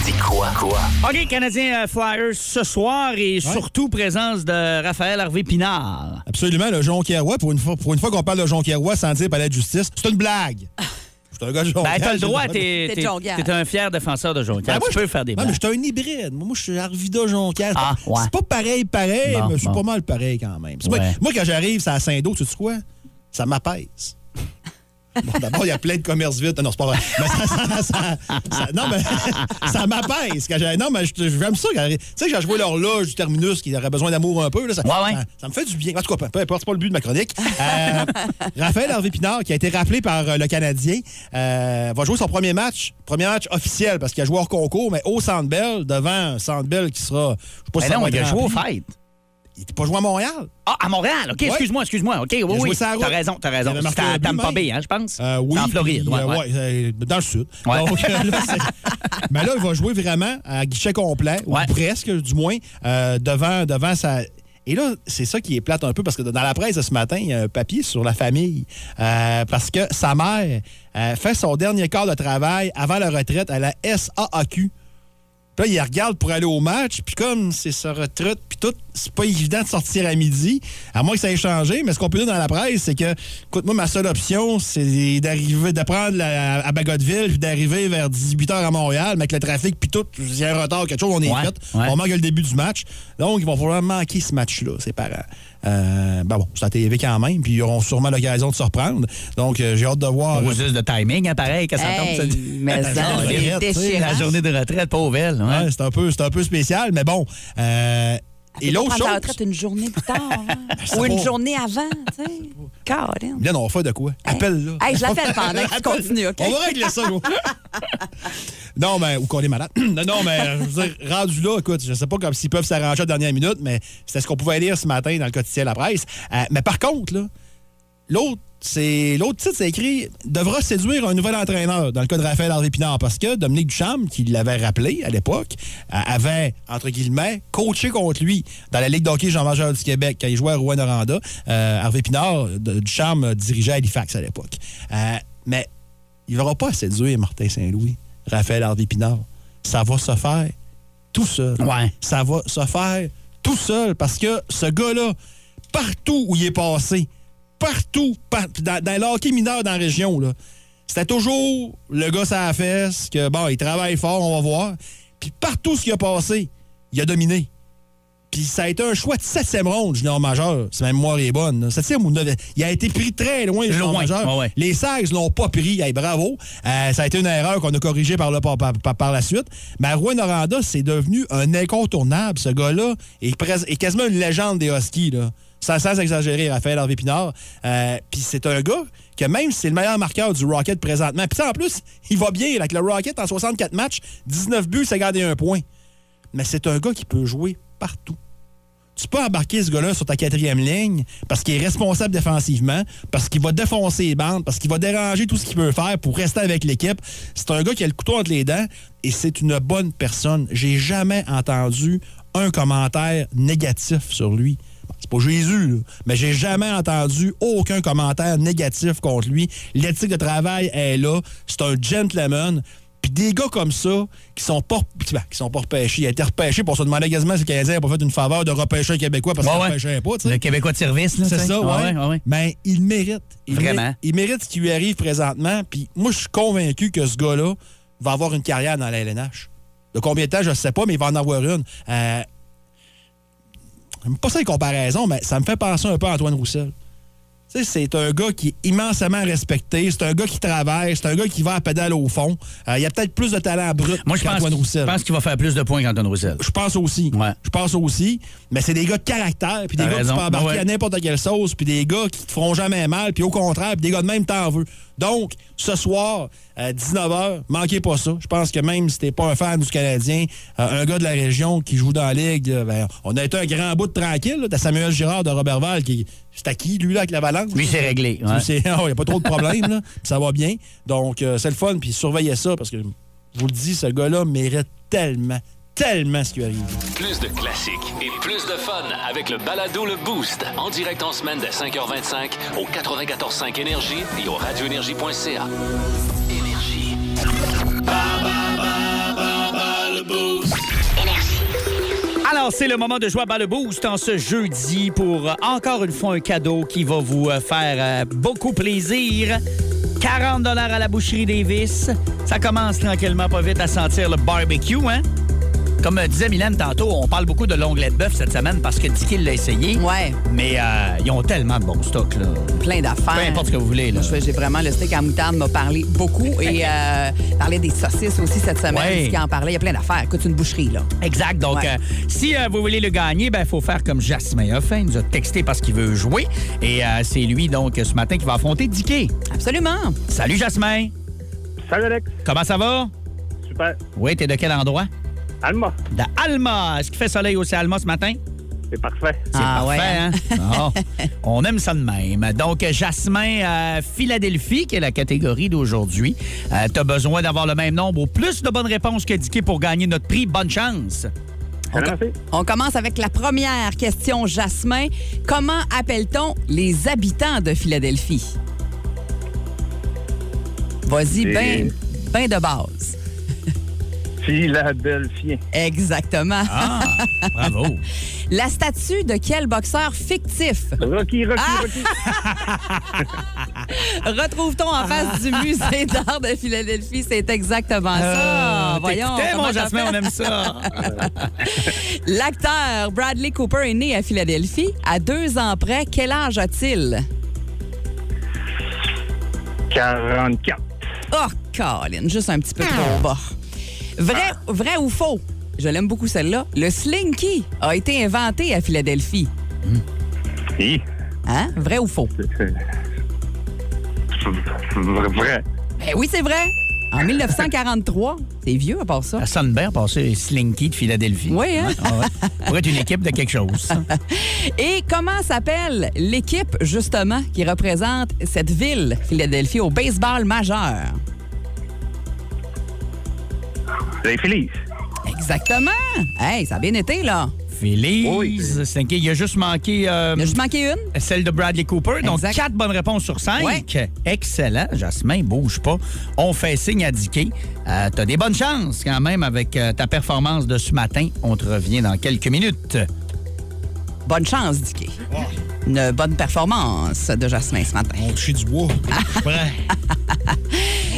dis quoi? Quoi? OK, Canadien euh, Flyers ce soir et surtout présence de Raphaël Harvey Pinard. Absolument, le Jonquière-Roy, pour une fois, pour une fois qu'on parle de Jonquière-Roy sans dire palais de justice, c'est une blague. Je suis un gars de Jonquière. Ben, t'as le droit, t'es T'es t'es- Jonquière. t'es un fier défenseur de Jonquière. Ben, moi, tu je- peux faire des Non, mais blagues. je suis un hybride. Moi, je suis Arvida Jonquière. C'est Ah, pas- ouais. C'est pas pareil, pareil, Bon, mais je suis bon. pas mal pareil quand même. Moi, moi, quand j'arrive, c'est à Saint-Do, tu sais quoi? Ça m'apaise. Bon, D'abord, il y a plein de commerces vides. Non, c'est pas vrai. Mais ça, ça- ça- ça- non, mais ça m'apaise. Non, mais j'aime ça. Tu sais, j'ai joué l'horloge du terminus qui aurait besoin d'amour un peu. Là, ça, Ouais, ouais. ça- ça me fait du bien. En tout cas, peu, importe, c'est pas le but de ma chronique. Euh, Raphaël Harvey Pinard, qui a été rappelé par euh, le Canadien, euh, va jouer son premier match. Premier match officiel, parce qu'il a joué hors concours, mais au Centre Bell, devant un Centre Bell qui sera. Je sais pas Mais si non, va il a joué. Il n'était pas joué à Montréal. Ah, à Montréal. OK, excuse-moi, excuse-moi. OK, oui, oui. T'as raison, t'as raison. C'était à Tampa. Bay, hein, je pense? Euh, oui. En Floride, puis, ouais, euh, euh, dans le sud. Ouais. Donc, euh, là, c'est- Mais là, il va jouer vraiment à guichet complet, Ouais. ou presque, du moins, euh, devant, devant sa. Et là, c'est ça qui est plate un peu, parce que dans la presse de ce matin, il y a un papier sur la famille. Euh, parce que sa mère euh, fait son dernier quart de travail avant la retraite à la SAAQ. Puis là, il regarde pour aller au match, puis comme c'est sa retraite, puis tout, c'est pas évident de sortir à midi, à moins que ça ait changé, mais ce qu'on peut dire dans la presse, c'est que, écoute, moi, ma seule option, c'est d'arriver, de prendre la- à Bagotville, puis d'arriver vers 18h à Montréal, mais avec le trafic, puis tout, s'il y a un retard, quelque chose, on est Ouais, fait. ouais. On manque le début du match. Donc, ils vont probablement manquer ce match-là, ses parents. Euh, ben bon, c'est à TV quand même, puis ils auront sûrement l'occasion de se reprendre. Donc, euh, j'ai hâte de voir. Au juste de timing, hein, pareil, que ça Hey, tombe. mais La ça, c'est. La journée de retraite, pauvre elle. ouais. Ouais, c'est un, peu- c'est un peu spécial, mais bon. Euh, et l'autre chose? retraite une journée plus tard. hein? ça Ou une journée avant, tu sais. Caroline. Bien, on va faire de quoi? Appelle-là. Hey, je l'appelle pendant que tu Appelle. continues, OK? On va régler ça, nous. non, mais, ou qu'on est malade. non, non, mais, je veux dire, rendu là, écoute, je sais pas comme s'ils peuvent s'arranger à la dernière minute, mais c'était ce qu'on pouvait lire ce matin dans le quotidien La Presse. Euh, mais par contre, là, l'autre, c'est l'autre titre, c'est écrit devra séduire un nouvel entraîneur dans le cas de Raphaël Harvey Pinard parce que Dominique Duchamp, qui l'avait rappelé à l'époque, euh, avait entre guillemets coaché contre lui dans la Ligue d'hockey Jean-Major du Québec quand il jouait à Rouen-Noranda. Euh, Harvey Pinard, Duchamp dirigeait Halifax à l'époque. Euh, mais il n'aura pas à séduire Martin Saint-Louis, Raphaël Harvey Pinard. Ça va se faire tout seul. Ouais. Ça va se faire tout seul parce que ce gars-là, partout où il est passé, partout, par- dans, dans le hockey mineur dans la région, là, c'était toujours le gars à la fesse, que bon, il travaille fort, on va voir. Puis partout ce qui a passé, il a dominé. Puis ça a été un choix de septième ronde, junior majeur, si ma mémoire est bonne. Septième ou neuvième. Il a été pris très loin, junior Loin, majeur. ouais, ouais. Les Sags l'ont pas pris. Hey, bravo. Euh, ça a été une erreur qu'on a corrigée par, le- par, par- par- par la suite. Mais Rouen Noranda, c'est devenu un incontournable. Ce gars-là est, pres- est quasiment une légende des Huskies. Là. Sans, sans exagérer, Raphaël Harvey Pinard. Euh, Puis c'est un gars que même si c'est le meilleur marqueur du Rocket présentement, puis ça, en plus, il va bien avec le Rocket en 64 matchs, 19 buts, 51 points. Mais c'est un gars qui peut jouer partout. Tu peux embarquer ce gars-là sur ta quatrième ligne parce qu'il est responsable défensivement, parce qu'il va défoncer les bandes, parce qu'il va déranger tout ce qu'il peut faire pour rester avec l'équipe. C'est un gars qui a le couteau entre les dents et c'est une bonne personne. J'ai jamais entendu un commentaire négatif sur lui. C'est pas Jésus, là, mais j'ai jamais entendu aucun commentaire négatif contre lui. L'éthique de travail est là. C'est un gentleman. Puis des gars comme ça, qui sont pas, qui sont pas repêchés, il a été repêché pour se demander quasiment si le Canadien n'a pas fait une faveur de repêcher un Québécois parce qu'il Ouais, ne repêchait pas. tu sais. Le Québécois de service, là. C'est ça, ouais. Mais il mérite. Il Vraiment. mérite- il mérite ce qui lui arrive présentement. Puis moi, je suis convaincu que ce gars-là va avoir une carrière dans la LNH. De combien de temps, je ne sais pas, mais il va en avoir une. Euh, pas ça les comparaisons, mais ça me fait penser un peu à Antoine Roussel. C'est un gars qui est immensément respecté. C'est un gars qui travaille. C'est un gars qui va à pédale au fond. Euh, il y a peut-être plus de talent brut Moi, je pense, qu'Antoine Roussel. je pense qu'il va faire plus de points qu'Antoine Roussel. Je pense aussi. Ouais. Je pense aussi. Mais c'est des gars de caractère, puis des gars raison. qui peuvent embarquer Ouais. à n'importe quelle sauce, puis des gars qui te feront jamais mal, puis au contraire, des gars de même t'en veux. Donc, ce soir, à 19h, manquez pas ça. Je pense que même si t'es pas un fan du Canadien, euh, un gars de la région qui joue dans la Ligue, euh, ben, on a été un grand bout de tranquille. T'as Samuel Girard de Robertval qui. C'est à qui, lui, là, avec la balance? Lui, c'est réglé. ouais. Il n'y a pas trop de problèmes, là. Ça va bien. Donc, euh, c'est le fun, puis surveillez ça, parce que, je vous le dis, ce gars-là mérite tellement, tellement ce qui arrive. Plus de classiques et plus de fun avec le balado Le Boost. En direct en semaine dès 5h25 au 94.5 Énergie et au radioénergie.ca. C'est le moment de jouer à Bas le Boost en ce jeudi pour euh, encore une fois un cadeau qui va vous euh, faire euh, beaucoup plaisir. 40 à la boucherie Davis. Ça commence tranquillement, pas vite, à sentir le barbecue, hein? Comme euh, disait Mylène tantôt, on parle beaucoup de l'onglet de bœuf cette semaine parce que Dicky l'a essayé. Ouais, Mais euh, ils ont tellement de bons stocks, là. plein d'affaires. Peu importe ce que vous voulez, là. J'ai vraiment le steak à moutarde m'a parlé beaucoup et euh, parlait des saucisses aussi cette semaine. Ouais. Qui en parlait. Il y a plein d'affaires. Écoute, c'est une boucherie, là. Exact. Donc, Ouais. euh, si euh, vous voulez le gagner, il ben, faut faire comme Jasmin a fait. Il nous a texté parce qu'il veut jouer. Et euh, c'est lui, donc, ce matin, qui va affronter Dicky. Absolument. Salut, Jasmin. Salut Alex, Comment ça va? super. Oui, t'es de quel endroit? Alma, De Alma. Est-ce qu'il fait soleil aussi à Alma ce matin? c'est parfait. C'est Ah, parfait, ouais, hein? Bon, on aime ça de même. Donc, Jasmin, euh, Philadelphie, qui est la catégorie d'aujourd'hui. Euh, T'as besoin d'avoir le même nombre ou plus de bonnes réponses que Dicky pour gagner notre prix. Bonne chance. Merci. On commence avec la première question, Jasmin. Comment appelle-t-on les habitants de Philadelphie? Vas-y, ben, ben de base. Philadelphien. Exactement. Ah, bravo. La statue de quel boxeur fictif? Rocky, Rocky, Ah! Rocky. retrouve-t-on en face du musée d'art de Philadelphie? C'est exactement ça. Euh, Voyons. mon Jasmin, on aime ça. L'acteur Bradley Cooper est né à Philadelphie. À deux ans près, quel âge a-t-il? 44. Oh, Colin, juste un petit peu trop bas. Vrai, vrai ou faux? Je l'aime beaucoup celle-là. Le slinky a été inventé à Philadelphie. Hi. Hein? Vrai ou faux? Vrai. Ben oui, c'est vrai. En 1943. C'est vieux à part ça. Ça sonne bien, passer Slinky de Philadelphie. Oui, hein? Ah ouais. Pourrait être une équipe de quelque chose. Et comment s'appelle l'équipe, justement, qui représente cette ville, Philadelphie, au baseball majeur? Les Phillies. Exactement. Hey, ça a bien été, là. Félise. Slinky, il a juste manqué euh, Il a juste manqué une? celle de Bradley Cooper. Donc, Exact. quatre bonnes réponses sur cinq. Ouais. Excellent. Jasmin, bouge pas. On fait signe à Dicky. Euh, T'as des bonnes chances quand même avec euh, ta performance de ce matin. On te revient dans quelques minutes. Bonne chance, Dicky. Une bonne performance de Jasmin ce matin. On touche du bois. Prêt?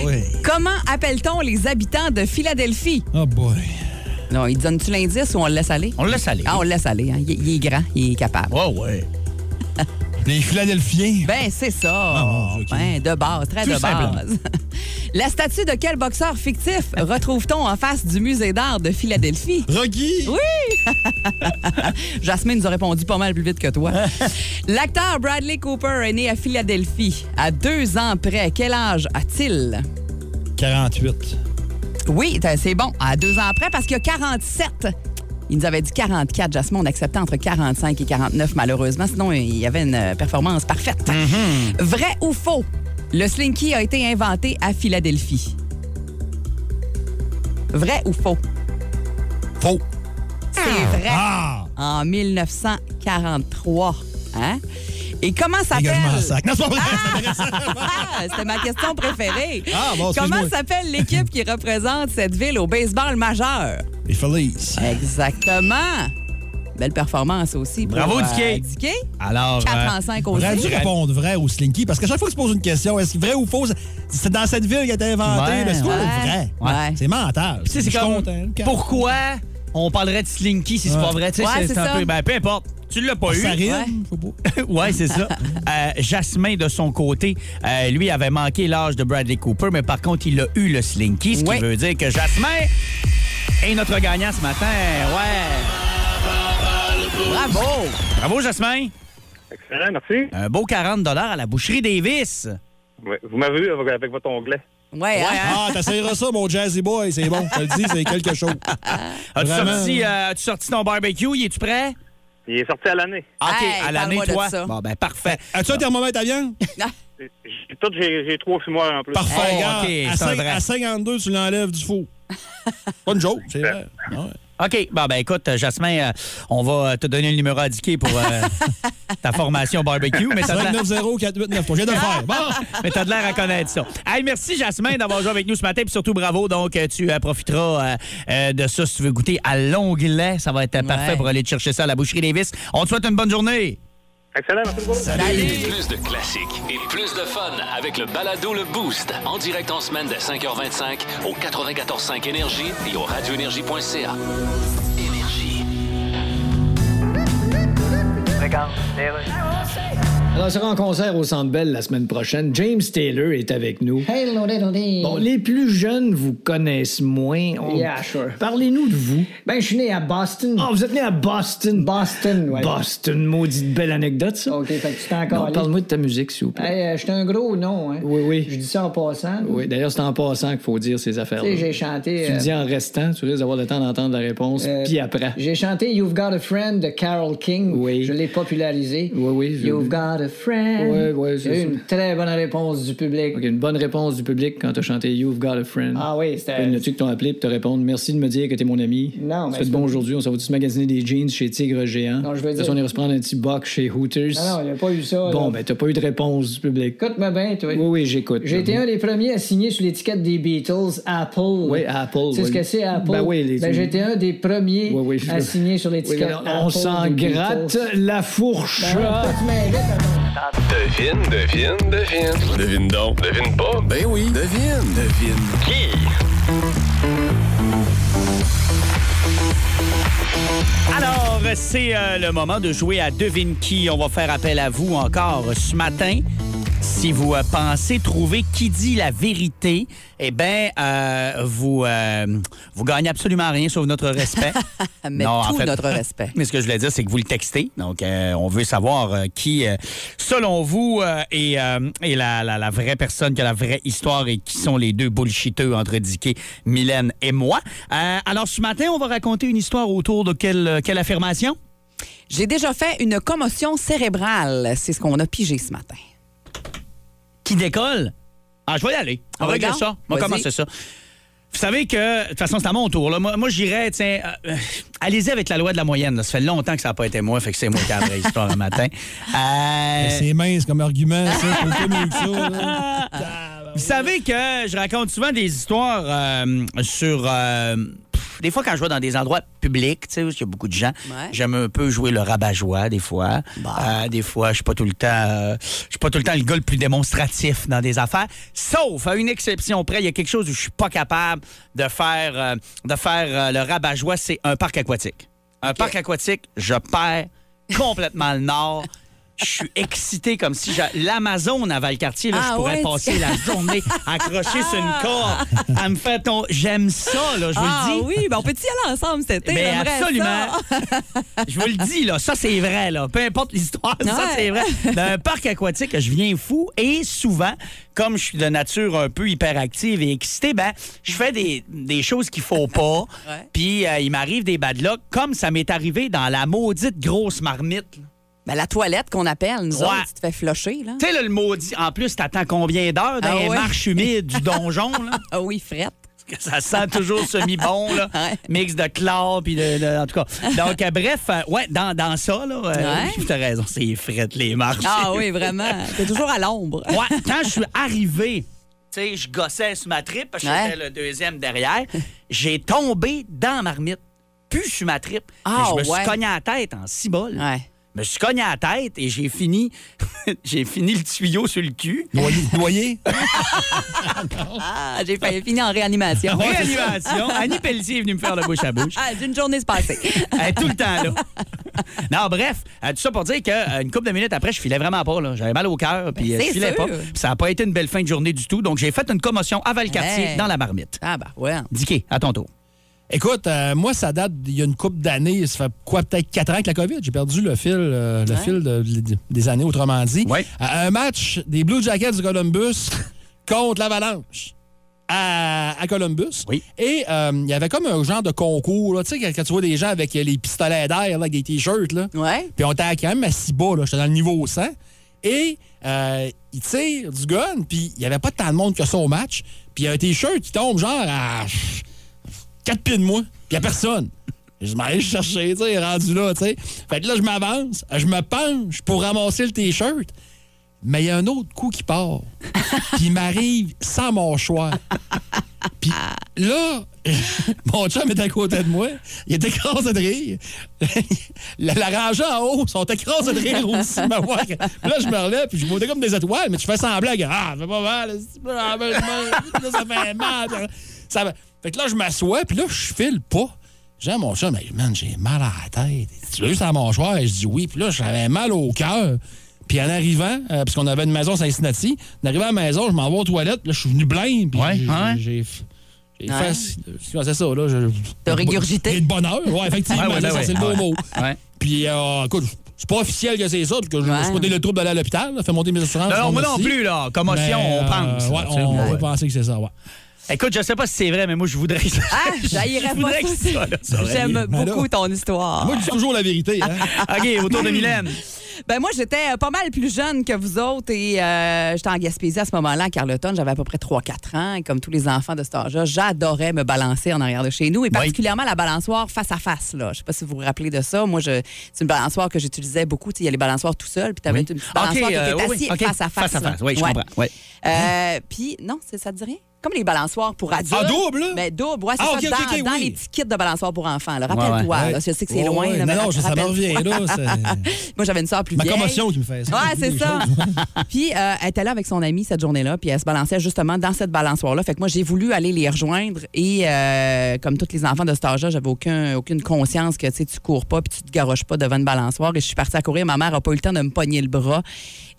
oui. Comment appelle-t-on les habitants de Philadelphie? Oh boy. Non, il donne-tu l'indice ou on le laisse aller? On le laisse aller. Ah, on le laisse aller. hein. Il, il est grand, il est capable. Oh, ouais. Les Philadelphiens. Ben, c'est ça. ok. Ben, de base, très Tout de base. La statue de quel boxeur fictif retrouve-t-on en face du musée d'art de Philadelphie? Rocky. Oui! Jasmine nous a répondu pas mal plus vite que toi. L'acteur Bradley Cooper est né à Philadelphie. À deux ans près, quel âge a-t-il? 48. Oui, c'est bon. À deux ans près, parce qu'il y a 47. Il nous avait dit 44, Jasmine. On acceptait entre 45 et 49, malheureusement. Sinon, il y avait une euh, performance parfaite. Vrai ou faux? Le slinky a été inventé à Philadelphie. Vrai ou faux? Faux. C'est vrai. Ah! En 1943. Hein? Et comment s'appelle... Ah, C'était ma question préférée. Ah, bon, Comment s'appelle l'équipe qui représente cette ville au baseball majeur? Les Phillies. Exactement. Belle performance aussi. pour, Bravo, euh, Dicky. Dicky. Alors, 4 euh, en 5 aussi. Aurais dû répondre vrai ou slinky parce que chaque fois que tu poses une question, est-ce vrai ou faux? C'est dans cette ville qui a été inventée, Ouais, mais c'est pas ouais. vrai. Ouais. C'est mental. Tu c'est comme content. pourquoi on parlerait de Slinky si c'est Ouais. pas vrai. Tu sais, Ouais, c'est un ça. peu. Ben, peu importe. Tu l'as pas eu. Ça rime, Ouais. ouais, c'est ça. Euh, Jasmin, de son côté, euh, lui avait manqué l'âge de Bradley Cooper, mais par contre, il a eu le Slinky, ce Ouais. qui veut dire que Jasmin est notre gagnant ce matin. Ouais. Bravo. Bravo, Jasmin. Excellent, merci. Un beau 40 à la boucherie Davis. Ouais, Vous m'avez vu avec, avec votre onglet. Ouais, hein? Ah, t'essayeras ça, mon Jazzy Boy, c'est bon. Je te le dis, c'est quelque chose. As-tu sorti, euh, sorti ton barbecue? Y es-tu prêt? Il est sorti à l'année. OK, Hey, à l'année, toi. ça. Bon, ben, parfait. As-tu un thermomètre à viande? J'ai- Tout, j'ai j'ai trois fumoirs en plus. Parfait, Oh, regarde. ok, à, c'est un cinq- vrai. à 52, tu l'enlèves du four. Pas une joke, c'est vrai. Ah ouais. OK. Bon, ben écoute, Jasmin, euh, on va te donner le numéro indiqué pour euh, ta formation barbecue, mais t'as de l'air- 590-4893. Je viens de le faire. Bon. mais t'as de l'air à connaître ça. Hey, merci, Jasmin, d'avoir joué avec nous ce matin. Puis surtout, bravo. Donc, euh, tu euh, profiteras de ça si tu veux goûter à l'onglet. Ça va être parfait Ouais. pour aller te chercher ça à la boucherie Davis. On te souhaite une bonne journée. Excellent, merci beaucoup. Plus de classiques et plus de fun avec le balado Le Boost. En direct en semaine dès 5h25 au 94.5 Énergie et au radioénergie.ca. Énergie. Alors, sera en concert au Centre Bell la semaine prochaine. James Taylor est avec nous. Hello, dee. Bon, les plus jeunes vous connaissent moins. On- Yeah, sure. Parlez-nous de vous. Ben, je suis né à Boston. Ah, vous êtes né à Boston. Boston, ouais. Boston, maudite belle anecdote, ça. OK, fait que tu t'es encore Parle-moi de ta musique, s'il vous plaît. Hey, euh, j'étais un gros nom, hein. Oui, oui. Je dis ça en passant. Oui, d'ailleurs, c'est en passant qu'il faut dire ces Tu affaires-là. sais, j'ai chanté. Tu euh, dis en restant, tu risques d'avoir le temps d'entendre la réponse, euh, puis après. J'ai chanté You've Got a Friend de Carol King. Oui. Je l'ai popularisé. Oui, oui, je- You've Got a Friend. Ouais, ouais, c'est une très bonne réponse du public. OK, une bonne réponse du public quand t'as chanté You've Got a Friend. Ah oui, c'était. Il y en a-tu qui t'ont appelé pour te répondre Merci de me dire que t'es mon ami. Non, mais Ça fait c'est bon aujourd'hui, on s'en va tous magasiner des jeans chez Tigre Géant? Non, je veux dire- on ira se prendre un petit box chez Hooters. Non, non, il n'y a pas eu ça. Bon, ben, t'as pas eu de réponse du public. Écoute-moi bien, toi. Oui, oui, j'écoute. J'ai été un des premiers à signer sur l'étiquette des Beatles, Apple. Oui, Apple. Sais ce que c'est, Apple? Ben oui, les Ben, j'ai été un des premiers à signer sur l'étiquette on s'en gratte la fourche. Ben, Devine, devine, devine. Devine donc. Devine pas. Ben oui, devine. Devine qui? Alors, c'est euh, le moment de jouer à Devine qui. On va faire appel à vous encore ce matin. Si vous euh, pensez trouver qui dit la vérité, eh bien, euh, vous, euh, vous gagnez absolument rien sauf notre respect. Mais Non, en tout fait- notre respect. Mais ce que je voulais dire, c'est que vous le textez. Donc, on veut savoir qui, selon vous, est, est la, la- la vraie personne qui a la vraie histoire et qui sont les deux bullshiteux entre Dicky, Mylène et moi. Alors, ce matin, on va raconter une histoire autour de quelle, quelle affirmation? J'ai déjà fait une commotion cérébrale. C'est ce qu'on a pigé ce matin. Qui décolle? Ah, je vais y aller. On va régler regarde? ça. On va commencer ça. Vous savez que, de toute façon, c'est à mon tour. Là. Moi, moi j'irais, tiens, euh, euh, allez-y avec la loi de la moyenne. là. Ça fait longtemps que ça n'a pas été moi, fait que c'est moi qui ai la vraie histoire un matin. Euh, C'est mince comme argument, ça. Vous savez que je raconte souvent des histoires euh, sur. Des fois, quand je vais dans des endroits publics, tu sais, où il y a beaucoup de gens, Ouais. j'aime un peu jouer le rabat-joie, des fois. Euh, des fois, je suis pas tout le temps. euh, je suis pas tout le temps le gars le plus démonstratif dans des affaires. Sauf à une exception près, il y a quelque chose où je suis pas capable de faire, euh, de faire le rabat-joie, c'est un parc aquatique. Un parc aquatique, je perds complètement le nord. Je suis excité comme si l'Amazon à Valcartier, là, Ah je pourrais ouais, passer la journée accroché sur une corde à me faire ton. J'aime ça, là, je vous Ah le dis. oui, ben on peut-y aller ensemble cet été? Mais j'aimerais absolument. Je vous le dis, là, ça c'est vrai, là. Peu importe l'histoire, ça c'est vrai. Dans un parc aquatique, je viens fou et souvent, comme je suis de nature un peu hyperactive et excitée, ben, je fais des, des choses qu'il faut pas. Ouais. Puis euh, il m'arrive des bad luck, comme ça m'est arrivé dans la maudite grosse marmite. Ben, la toilette qu'on appelle, nous Ouais. autres, tu te fais flusher, là. Tu sais, le maudit, en plus, t'attends combien d'heures dans Ah les marches humides du donjon, là? Ah oui, frette. que ça sent toujours semi-bon, là. Ouais. Mix de chlore, puis de, de- En tout cas. Donc, euh, bref, euh, ouais, dans, dans ça, là, euh, Ouais. t'as raison, c'est frette, les marches. Ah oui, vraiment. T'es toujours à l'ombre. Ouais, quand je suis arrivé, tu sais, je gossais sur ma tripe, parce que Ouais. j'étais le deuxième derrière, j'ai tombé dans la marmite, plus sur ma tripe. Ah, je me suis cogné à la tête en six bols. Ouais. Je me suis cogné à la tête et j'ai fini, j'ai fini le tuyau sur le cul. Noyer? noyer? Ah, j'ai finir en réanimation. Réanimation. Annie Pelletier est venue me faire le bouche à bouche. Ah, d'une journée se est tout le temps là. non, bref, euh, tout ça pour dire qu'une couple de minutes après, je filais vraiment pas. J'avais mal au cœur, puis euh, Ben, c'est je filais sûr. pas. Ça n'a pas été une belle fin de journée du tout. Donc, j'ai fait une commotion à Valcartier Hey. dans la marmite. Ah, ben, ouais. Dicky, à ton tour. Écoute, euh, moi, ça date d'il y a une couple d'années. Ça fait quoi, peut-être quatre ans avec la COVID? J'ai perdu le fil, euh, le fil de- de- des années, autrement dit. Ouais. À un match des Blue Jackets du Columbus contre l'Avalanche à, à Columbus. Oui. Et euh, il y avait comme un genre de concours. là. Tu sais, quand, quand tu vois des gens avec euh, les pistolets d'air, là, avec des T-shirts, là. Ouais. Puis on était quand même assis bas, là. J'étais dans le niveau 100. Et euh, il tire du gun, puis il n'y avait pas tant de monde que ça au match. Puis il y a un T-shirt qui tombe genre à 4 pieds de moi, puis il a personne. Je m'en vais chercher, tu sais, rendu là, tu sais. Fait que là, je m'avance, je me penche pour ramasser le T-shirt. Mais il y a un autre coup qui part. Puis il m'arrive sans mon choix. Puis là, mon chum est à côté de moi. Il est écrasé de rire. la, la en haut sont écrasés de rire aussi. ma voix. Là, je me relève, puis je montais comme des étoiles, mais tu fais semblant que ah, ça fait pas mal. ça fait mal. Ça va- Fait que là, je m'assois, puis là, je file pas. J'ai mon chum, mais man, j'ai mal à la tête. Tu l'as juste à la mâchoire? Et je dis oui. Puis là, j'avais mal au cœur. Puis en arrivant, euh, parce qu'on avait une maison à Cincinnati, en arrivant à la maison, je m'en vais aux toilettes. Là, je suis venu blême. Puis Ouais, j'ai- j'ai Ouais. fait. C'est ça, là. je- T'as régurgité? J'ai de bonheur. Ouais, effectivement. Ouais, ouais, c'est ouais, ça, c'est le ouais. beau mot. Puis, euh, écoute, c'est pas officiel que c'est ça, parce que je me suis donné le trouble d'aller à l'hôpital. là, Fait monter mes assurances. Non, non, moi non plus, là. Commotion, Mais, on euh, pense. Ouais, on Ouais. va penser que c'est ça, ouais. Écoute, je sais pas si c'est vrai, mais moi, je voudrais. Ah, j'haïrais Je pas voudrais que ça. ça, ça J'aime là. beaucoup ton histoire. Moi, je dis toujours la vérité. Hein? OK, autour de Mylène. Ben moi, j'étais euh, pas mal plus jeune que vous autres et euh, j'étais en Gaspésie à ce moment-là, à Carleton. J'avais à peu près 3-4 ans et comme tous les enfants de cet âge-là, j'adorais me balancer en arrière de chez nous et particulièrement la balançoire face à face. Là. Je sais pas si vous vous rappelez de ça. Moi, je, c'est une balançoire que j'utilisais beaucoup. Il y a les balançoires tout seul, puis tu avais Oui. une petite balançoire euh, qui était oui, OK. face à face. Face à face, oui, je Ouais. comprends. Ouais. Euh, puis, non, c'est- ça te dit rien? Comme les balançoires pour adultes. Ah, double, là? Ben, double, ouais, c'est Ah, ça, dans, les petits kits de balançoires pour enfants. Rappelle-toi, Ouais, je sais que c'est loin. là, Non, mais non, ça me revient, Moi, j'avais une soeur plus Ma vieille. commotion qui me fait ça. Ouais, c'est ça. puis euh, elle était là avec son amie cette journée-là, puis elle se balançait justement dans cette balançoire-là. Fait que moi, j'ai voulu aller les rejoindre et euh, comme tous les enfants de cet âge-là, j'avais aucun, aucune conscience que tu sais, tu cours pas puis tu te garoches pas devant une balançoire. Et je suis partie à courir. Ma mère a pas eu le temps de me pogner le bras.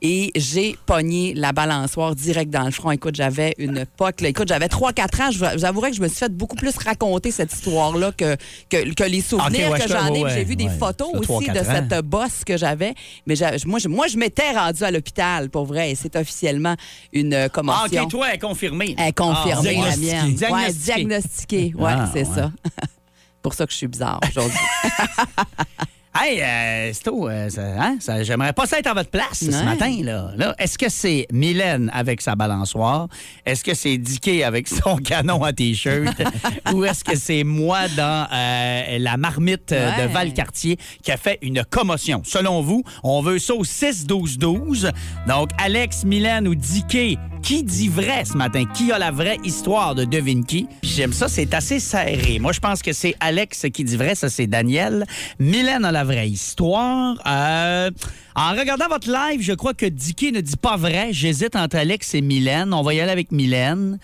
Et j'ai pogné la balançoire direct dans le front. Écoute, j'avais une poque. Là. Écoute, j'avais 3-4 ans. J'avouerais que je me suis fait beaucoup plus raconter cette histoire-là que, que, que les souvenirs ouais, que je- j'en ai. ouais, J'ai vu des photos aussi de 3-4 ans. cette bosse que j'avais. Mais moi, je, moi, je m'étais rendue à l'hôpital, pour vrai. Et c'est officiellement une euh, Ah, commotion. OK, toi, elle est confirmée. Elle est confirmée, Ah, la diagnostiquée. mienne. Ouais, Diagnostiquée. diagnostiquée. Ouais, Ah, c'est ça. pour ça que je suis bizarre aujourd'hui. Hey, euh, Sto, euh, ça- hein, ça- j'aimerais pas ça être à votre place ce Ouais. matin. là. Là, Est-ce que c'est Mylène avec sa balançoire? Est-ce que c'est Dicky avec son canon à T-shirt? Ou est-ce que c'est moi dans euh, la marmite euh, Ouais. de Valcartier qui a fait une commotion? Selon vous, on veut ça au 6-12-12. Donc, Alex, Mylène ou Dicky, qui dit vrai ce matin? Qui a la vraie histoire de Devine qui? J'aime ça, c'est assez serré. Moi, je pense que c'est Alex qui dit vrai, ça c'est Daniel. Mylène a la vraie histoire. Euh, en regardant votre live, je crois que Dicky ne dit pas vrai. J'hésite entre Alex et Mylène. On va y aller avec Mylène.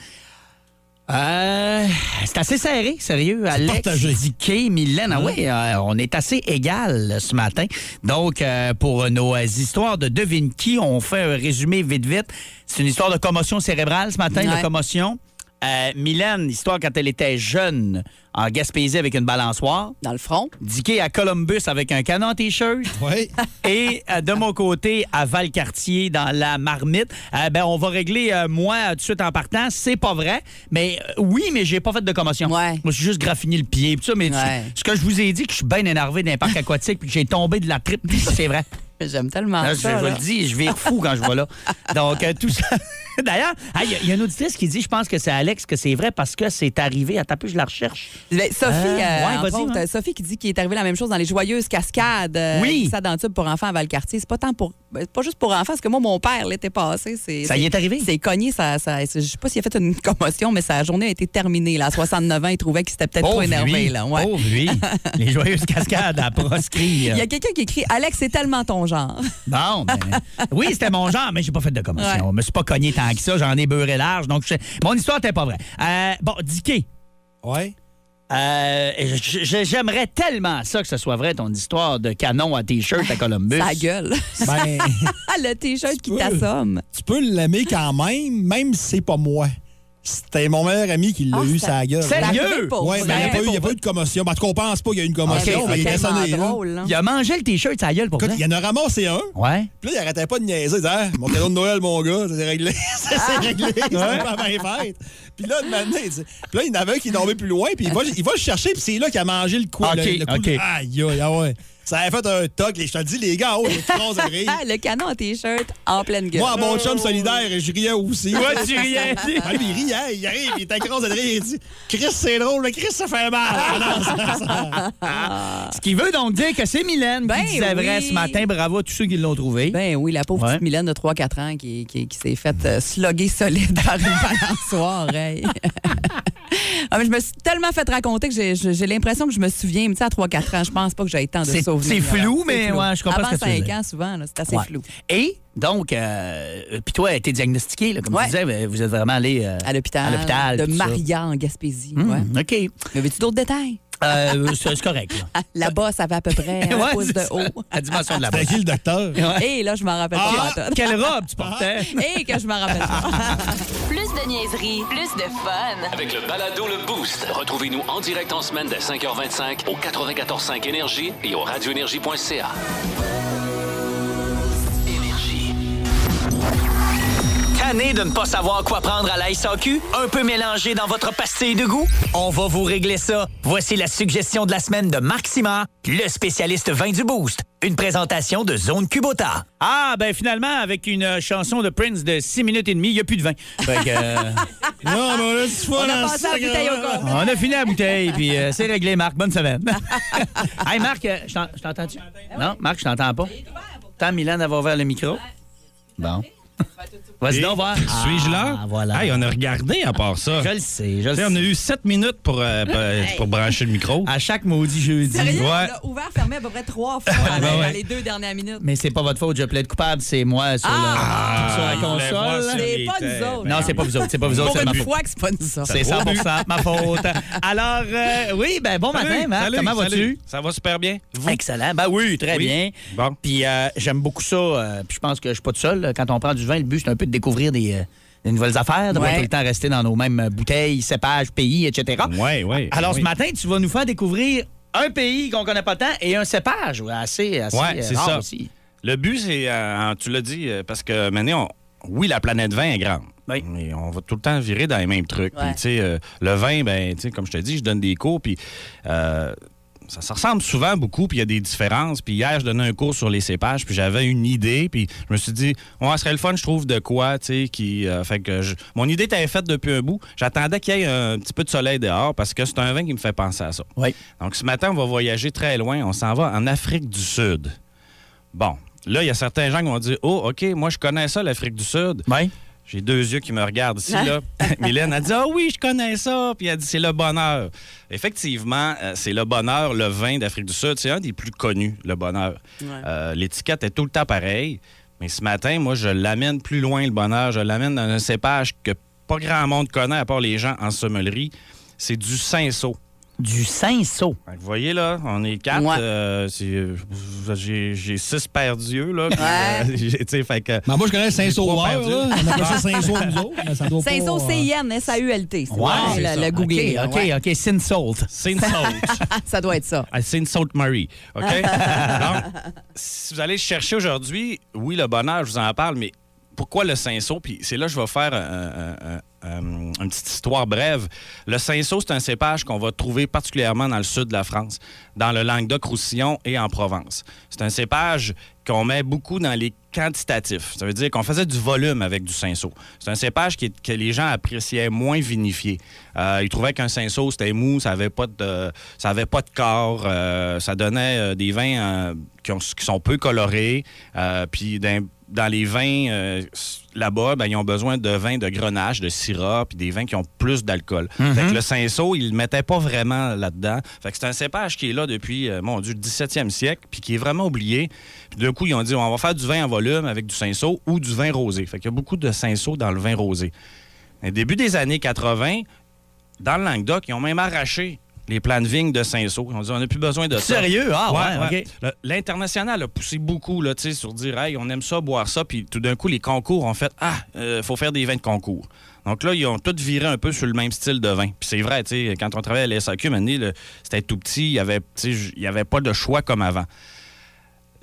Euh, c'est assez serré, sérieux. Alex, partagé. Dicky, Mylène, ah oui, euh, on est assez égal ce matin. Donc, euh, pour nos histoires de devine qui, on fait un résumé vite vite. C'est une histoire de commotion cérébrale ce matin, Ouais. de commotion. Euh, Mylène, histoire quand elle était jeune en Gaspésie avec une balançoire. Dans le front. Dicky à Columbus avec un canon t-shirt. Oui. Et euh, de mon côté, à Valcartier, dans la marmite, euh, ben, on va régler, euh, moi, tout de suite en partant. C'est pas vrai. Mais euh, oui, mais j'ai pas fait de commotion. Ouais. Moi, j'ai juste graffiné le pied. pis ça, mais tu- Ouais. ce que je vous ai dit, que je suis bien énervé d'un parc aquatique puis que j'ai tombé de la tripe, c'est vrai. J'aime tellement Là, ça. je là. le dis, je vire fou quand je vois là. Donc, euh, tout ça. D'ailleurs, il y, a- y a une auditrice qui dit, je pense que c'est Alex, que c'est vrai parce que c'est arrivé. À taper, je la recherche. Ben, Sophie, Euh, euh, ouais, ouais. Sophie qui dit qu'il est arrivé la même chose dans les joyeuses cascades. Oui. Ça dans tube pour enfants à Valcartier. C'est pas tant pour. ben, pas juste pour enfants, parce que moi, mon père l'était passé. Ça y est arrivé? C'est cogné, ça, ça, je sais pas s'il a fait une commotion, mais sa journée a été terminée. Là, à 69 ans, il trouvait qu'il s'était peut-être trop énervé. Là, ouais. Pauvre lui. Les joyeuses cascades à proscrit. Il y a quelqu'un qui écrit Alex, c'est tellement ton genre. Bon, ben, oui, c'était mon genre, mais j'ai pas fait de commotion. Ouais. Je me suis pas cogné tant que ça, j'en ai beurré large. Donc, je- mon histoire n'était pas vraie. Euh, bon, Dicky, Oui. euh, j'aimerais tellement ça que ce soit vrai, ton histoire de canon à T-shirt à Columbus. Sa gueule. Ben, le t-shirt qui t'assomme. tu peux l'aimer quand même, même si c'est pas moi. C'était mon meilleur ami qui l'a Ah, eu ça- sa gueule. Sérieux? C'est Oui, mais il n'y a, pas eu- il y a pas eu de commotion. En tout cas, on pense pas qu'il y a eu une commotion, mais il est tellement sonné, là. drôle. là. Il a mangé le T-shirt, sa gueule pour Écoute, vrai? il y en a ramassé un. Ouais. Puis là, il arrêtait pas de niaiser. Il disait, Ah, mon cadeau de Noël, mon gars, ça s'est réglé. ça s'est réglé. C'est pas bien fait. Puis là, de maintenant, il dit- puis là, il y en avait un qui est tombé plus loin. Puis il va, il va le chercher. Puis c'est là qu'il a mangé le coup. Ok, le, le coup ok. de- Aïe, aïe, ah ouais. Ça avait fait un toc. Je te le dis, les gars, oh, les rire. Ah, le canon à t-shirt en pleine gueule. Moi, mon chum solidaire, je riais aussi. Ouais, tu riais. Ah, lui, il riait, il arrive, il est écrasé de rire, il dit Chris, c'est drôle, mais Chris, ça fait mal. Ah, non, ça- ça- Ce qui veut donc dire que c'est Mylène Ben qui disait vrai oui. ce matin. Bravo à tous ceux qui l'ont trouvé. Ben oui, la pauvre Ouais. petite Mylène de 3-4 ans qui, qui, qui s'est faite euh, slugger solide par une balançoire. hey. Ah, mais je me suis tellement fait raconter que j'ai- l'impression que je me souviens. Mais tu sais, à 3-4 ans, je pense pas que j'ai tant de souvenirs. c'est flou, là. mais flou. ouais, je comprends Avant ce que tu veux 5 dire. ans, souvent, c'est assez Ouais. flou. Et donc, euh, puis toi, a été diagnostiqué, là, comme Ouais. tu disais, vous êtes vraiment allé euh, À l'hôpital. De. Maria en Gaspésie. Ouais. OK. Mais veux-tu d'autres détails? Euh, c'est correct. Là. Ah, Là-bas, ça fait à peu près un Ouais, pouce de ça. haut. La dimension de la C'était boîte. qui le docteur Et là, je m'en rappelle Ah, pas. pantoute. quelle robe tu portais? Et que je m'en rappelle pas. Plus de niaiserie, plus de fun. Avec le balado Le Boost, retrouvez-nous en direct en semaine dès 5h25 au 94.5 Énergie et au radioénergie.ca. Tanné de ne pas savoir quoi prendre à la SAQ? Un peu mélangé dans votre pastille de goût? On va vous régler ça. Voici la suggestion de la semaine de Maxima, le spécialiste vin du Boost. Une présentation de Zone Kubota. Ah, ben finalement, avec une euh, chanson de Prince de 6 minutes et demie, il n'y a plus de vin. Fait que, euh, Non, mais là, tu On a passé la bouteille au grand- corps. on a fini la bouteille, puis euh, c'est réglé, Marc. Bonne semaine. hey, Marc, euh, je t'entends-tu? Non, Marc, je t'entends pas. Tant Milan d'avoir ouvert le micro. Bon. Vas-y donc voir. Suis-je là? Ah, voilà. Hey, on a regardé à part ça. Je le sais, je le sais, on a eu 7 minutes pour, euh, pour- pour brancher le micro. À chaque maudit jeudi. Sérieux, Ouais. on l'a ouvert, fermé à peu près trois fois dans, ben ouais. dans les deux dernières minutes. Mais c'est pas votre faute, je plaide coupable, c'est moi sur, Ah! la, sur la console. C'est pas nous autres. Non, c'est pas vous autres, c'est pas vous autres, c'est ma une faute. fois que c'est pas nous autres. C'est 100 ma faute. Alors, euh, oui, ben bon Salut, matin, Marc. salut, Comment vas-tu? Ça va super bien. Vous? Excellent. Ben oui, très Oui. bien. Bon. Puis euh, j'aime beaucoup ça. euh, puis je pense que je suis pas tout seul. Quand on prend du vin, le but, c'est un peu de découvrir des, euh, des nouvelles affaires, de pas Ouais. tout le temps rester dans nos mêmes bouteilles, cépages, pays, etc. Oui, oui. Alors, oui. ce matin, tu vas nous faire découvrir un pays qu'on connaît pas tant et un cépage ouais, assez, assez Ouais, euh, c'est rare ça. aussi. Le but, c'est, euh, tu l'as dit, parce que maintenant, on- oui, la planète vin est grande. Oui. Mais on va tout le temps virer dans les mêmes trucs. Puis, Ouais. tu sais, euh, le vin, ben, tu sais, comme je te dis, je donne des cours, puis euh, ça se ressemble souvent beaucoup, puis il y a des différences. Puis hier, je donnais un cours sur les cépages, puis j'avais une idée, puis je me suis dit, ouais, ce serait le fun, je trouve, de quoi, tu sais, qui. euh, fait que je- mon idée était faite depuis un bout. J'attendais qu'il y ait un petit peu de soleil dehors, parce que c'est un vin qui me fait penser à ça. Oui. Donc, ce matin, on va voyager très loin. On s'en va en Afrique du Sud. Bon, là, il y a certains gens qui vont dire, oh, OK, moi, je connais ça, l'Afrique du Sud. Oui. J'ai deux yeux qui me regardent ici, là. Mylène a dit Ah oui, je connais ça. Puis elle a dit C'est le bonheur. Effectivement, euh, c'est le bonheur, le vin d'Afrique du Sud. C'est un des plus connus, le bonheur. Euh, L'étiquette est tout le temps pareille. Mais ce matin, moi, je l'amène plus loin, le bonheur. Je l'amène dans un cépage que pas grand monde connaît, à part les gens en sommellerie. C'est du cinceau. Du cinceau. Vous voyez, là, on est quatre. Ouais. euh, euh, j'ai six paires d'yeux, là. puis, Ouais. euh, j'ai- tu sais, fait que- Ben, moi, je connais Saint-Sauveur. On appelle ça mais Saint-Saul, C-I-N, S-A-U-L-T. C'est Ouais, le, le googler. OK. OK, Sin Salt. Saint Sault. Ça doit être ça. à Sainte-Sainte-Marie. OK? Donc, si vous allez chercher aujourd'hui, oui, le bonheur, je vous en parle, mais pourquoi le Saint-Saul? Puis c'est là que je vais faire un- un- un- une petite histoire brève. Le Saint-Saul, c'est un cépage qu'on va trouver particulièrement dans le sud de la France, dans le Languedoc-Roussillon et en Provence. C'est un cépage qu'on met beaucoup dans les quantitatifs. Ça veut dire qu'on faisait du volume avec du Saint-Saul. C'est un cépage que les gens appréciaient moins vinifié. Euh, ils trouvaient qu'un Saint-Saul, c'était mou, ça n'avait pas, de, ça avait pas de corps, euh, ça donnait euh, des vins euh, qui, ont- qui sont peu colorés. euh, Puis dans les vins euh, là-bas, ben, ils ont besoin de vins de grenache, de syrah, puis des vins qui ont plus d'alcool. Mhm. Fait que le Saint-Saul, ils le mettaient pas vraiment là-dedans. Fait que c'est un cépage qui est là depuis, euh, mon Dieu, le 17e siècle, puis qui est vraiment oublié. Puis d'un coup, ils ont dit, on va faire du vin en volume avec du Saint-Saul ou du vin rosé. Fait qu'il y a beaucoup de Saint-Saul dans le vin rosé. Au début des années 80, dans le Languedoc, ils ont même arraché les plants de vigne de Saint-Saul. Ont dit, on n'a plus besoin de ça. Sérieux? Ah, ouais, OK. Le- L'international a poussé beaucoup là, sur dire, hey, on aime ça, boire ça. Puis tout d'un coup, les concours ont fait, ah, il faut faire des vins de concours. Donc là, ils ont tous viré un peu sur le même style de vin. Puis c'est vrai, tu sais, quand on travaillait à la SAQ, maintenant, le- c'était tout petit, il y avait, tu sais, j- il y avait pas de choix comme avant.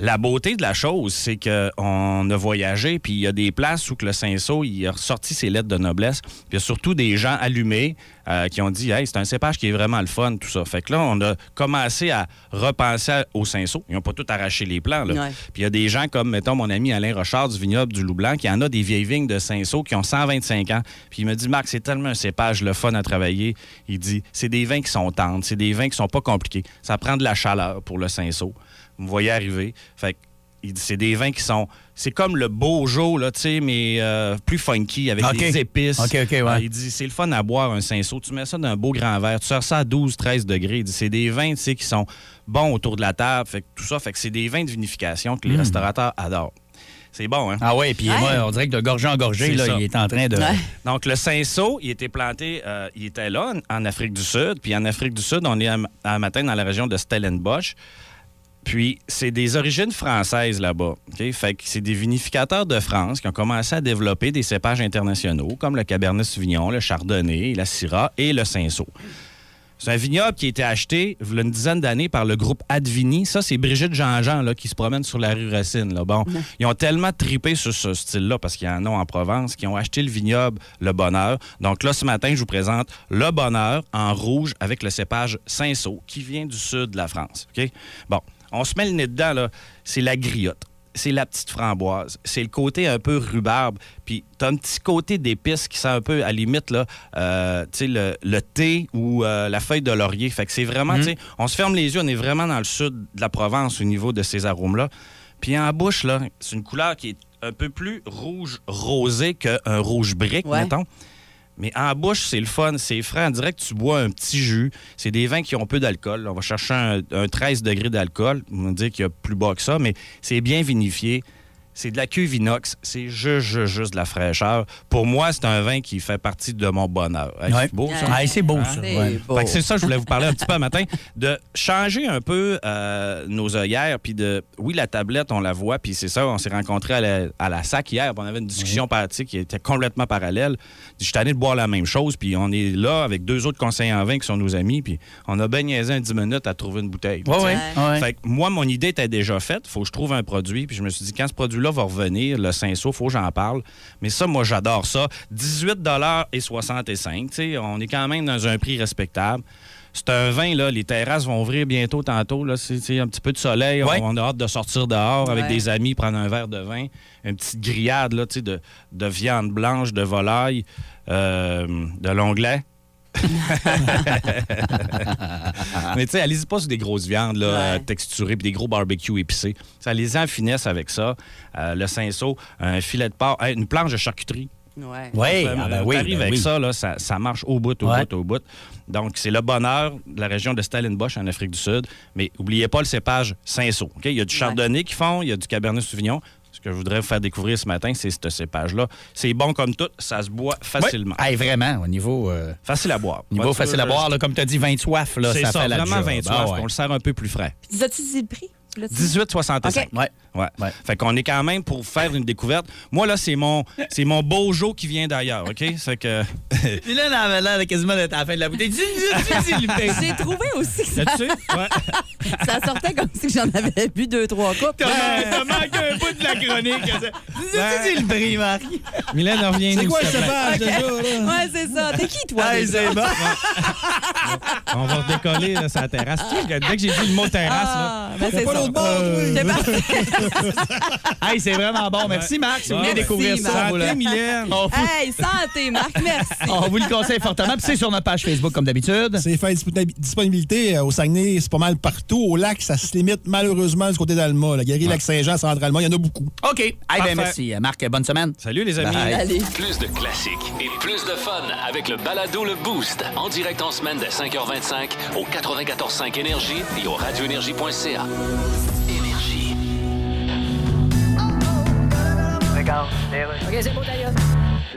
La beauté de la chose, c'est qu'on a voyagé, puis il y a des places où que le Saint-Saul, il a ressorti ses lettres de noblesse. Puis il y a surtout des gens allumés euh, qui ont dit Hey, c'est un cépage qui est vraiment le fun, tout ça. Fait que là, on a commencé à repenser au Saint-Saul. Ils n'ont pas tout arraché les plans. là. Ouais. Puis il y a des gens comme, mettons, mon ami Alain Rochard du vignoble du Loup-Blanc, qui en a des vieilles vignes de Saint-Saul qui ont 125 ans. Puis il me dit Marc, c'est tellement un cépage le fun à travailler. Il dit C'est des vins qui sont tendres, c'est des vins qui sont pas compliqués. Ça prend de la chaleur pour le Saint-Saul. Vous me voyez arriver. Fait que, il dit, c'est des vins qui sont. C'est comme le Beaujolais, là, tu sais, mais euh, plus funky, avec des épices. OK, OK, ouais. Euh, il dit, c'est le fun à boire un Saint-Saul. Tu mets ça dans un beau grand verre, tu sors ça à 12, 13 degrés. Il dit, c'est des vins, tu sais, qui sont bons autour de la table. Fait que tout ça, fait que c'est des vins de vinification que les Mm. restaurateurs adorent. C'est bon, hein? Ah oui, puis moi, on dirait que de gorgée en gorgée, là, ça. il est en train de... Donc, le Saint-Saul, il était planté, euh, il était là, en, Afrique du Sud. Puis en Afrique du Sud, on est un matin dans la région de Stellenbosch. Puis, c'est des origines françaises là-bas. Fait que c'est des vinificateurs de France qui ont commencé à développer des cépages internationaux comme le Cabernet Sauvignon, le Chardonnay, la Syrah et le Cinsault. C'est un vignoble qui a été acheté il y a une dizaine d'années par le groupe Advini. Ça, c'est Brigitte Jean-Jean là, qui se promène sur la rue Racine. Là. Bon, ils ont tellement tripé sur ce style-là parce qu'il y en a en Provence qui ont acheté le vignoble Le Bonheur. Donc là, ce matin, je vous présente Le Bonheur en rouge avec le cépage Cinsault qui vient du sud de la France. OK? Bon, on se met le nez dedans, là. C'est la griotte. C'est la petite framboise. C'est le côté un peu rhubarbe. Puis t'as un petit côté d'épices qui sent un peu, à la limite, là, euh, tu sais, le, le thé ou euh, la feuille de laurier. Fait que c'est vraiment, tu sais, on se ferme les yeux, on est vraiment dans le sud de la Provence au niveau de ces arômes-là. Puis en bouche, là, c'est une couleur qui est un peu plus rouge rosé qu'un rouge brique, Ouais. mettons. Mais en bouche, c'est le fun, c'est frais. Dirait que tu bois un petit jus. C'est des vins qui ont peu d'alcool. On va chercher un, un 13 degrés d'alcool. On va dire qu'il y a plus bas que ça, mais c'est bien vinifié. C'est de la cuve inox. C'est juste, juste, juste de la fraîcheur. Pour moi, c'est un vin qui fait partie de mon bonheur. Hey, Ouais. C'est beau, ça? Ah, c'est beau, Hein? ça. C'est ouais. beau. Fait que c'est ça, je voulais vous parler un petit peu un matin, de changer un peu euh, nos œillères, puis de, oui, la tablette, on la voit, puis c'est ça, on s'est rencontrés à la, à la SAC hier, puis on avait une discussion partie qui était complètement parallèle. Je suis tanné de boire la même chose, puis on est là avec deux autres conseillers en vin qui sont nos amis, puis on a bien niaisé un 10 minutes à trouver une bouteille. Ouais, ouais, ouais. Fait que moi, mon idée était déjà faite. faut que je trouve un produit. Puis je me suis dit, quand ce produit-là va revenir, le Saint-Saul, faut que j'en parle. Mais ça, moi, j'adore ça. 18 et 65 tu sais, On est quand même dans un prix respectable. C'est un vin, là. Les terrasses vont ouvrir bientôt, tantôt. Là. C'est, un petit peu de soleil. Ouais. On a hâte de sortir dehors avec des amis, prendre un verre de vin, une petite grillade là, tu sais, de, de viande blanche, de volaille, euh, de l'onglet. Mais tu sais, allez-y pas sur des grosses viandes là, texturées puis des gros barbecues épicés. Ça les en finesse avec ça. Euh, le cinceau, un filet de porc, hey, une planche de charcuterie. Ouais. Oui, ah ben oui, t'arrives ben avec oui. ça, là, ça, ça marche au bout, au Ouais. bout, au bout. Donc, c'est le bonheur de la région de Stellenbosch en Afrique du Sud. Mais oubliez pas le cépage Cinsault. OK? Il y a du chardonnay qui font, il y a du cabernet sauvignon. Ce que je voudrais vous faire découvrir ce matin, c'est ce cépage-là. C'est bon comme tout, ça se boit facilement. Hey, vraiment, au niveau, euh, Facile à boire. niveau Moi, facile à je- boire, là, comme tu as dit, 20 soif, là, C'est ça, ça, fait la vraiment job. 20 Ah, soif. ouais. On le sert un peu plus frais. As-tu dit le prix? Tu l'as-tu dit? 18,65. OK. Ouais. Ouais. Fait qu'on est quand même pour faire une découverte. Moi, là, c'est mon, c'est mon Bojo qui vient d'ailleurs, OK? C'est que. Puis là, avait l'air quasiment d'être à la fin de la bouteille. J'ai trouvé aussi que ça, Là-dessus? Ouais. ça sortait comme si j'en avais bu deux, trois coupes. T'as manqué un bout de la chronique. Dis, le prix, Marc. Mylène, reviens C'est quoi cépage, déjà, là? Ouais, c'est ça. T'es qui, toi? Hey, c'est bon. On va redécoller là, sur la terrasse. Tu sais, Dès que j'ai dit le mot terrasse, Ah, là. ben, c'est pas l'autre bord, toi. C'est parti. Hey, c'est vraiment bon. Merci, Marc. Si vous voulez découvrir ça, Marc. vous le- Santé, Mylène. on vous, Hey, santé, Marc, merci. on vous le conseille fortement. Puis c'est sur notre page Facebook, comme d'habitude. C'est fait disponibi- disponibilité euh, au Saguenay, c'est pas mal partout. Au lac, ça se limite malheureusement du côté d'Alma. La galerie Lac-Saint-Jean, centralement, il y en a beaucoup. OK. Hey, ben, Parfait. merci, Marc. Bonne semaine. Salut, les amis. Bye. Allez. Plus de classiques et plus de fun avec le balado Le Boost. En direct en semaine dès 5h25 au 94.5 Énergie et au radioénergie.ca. OK, c'est beau d'ailleurs.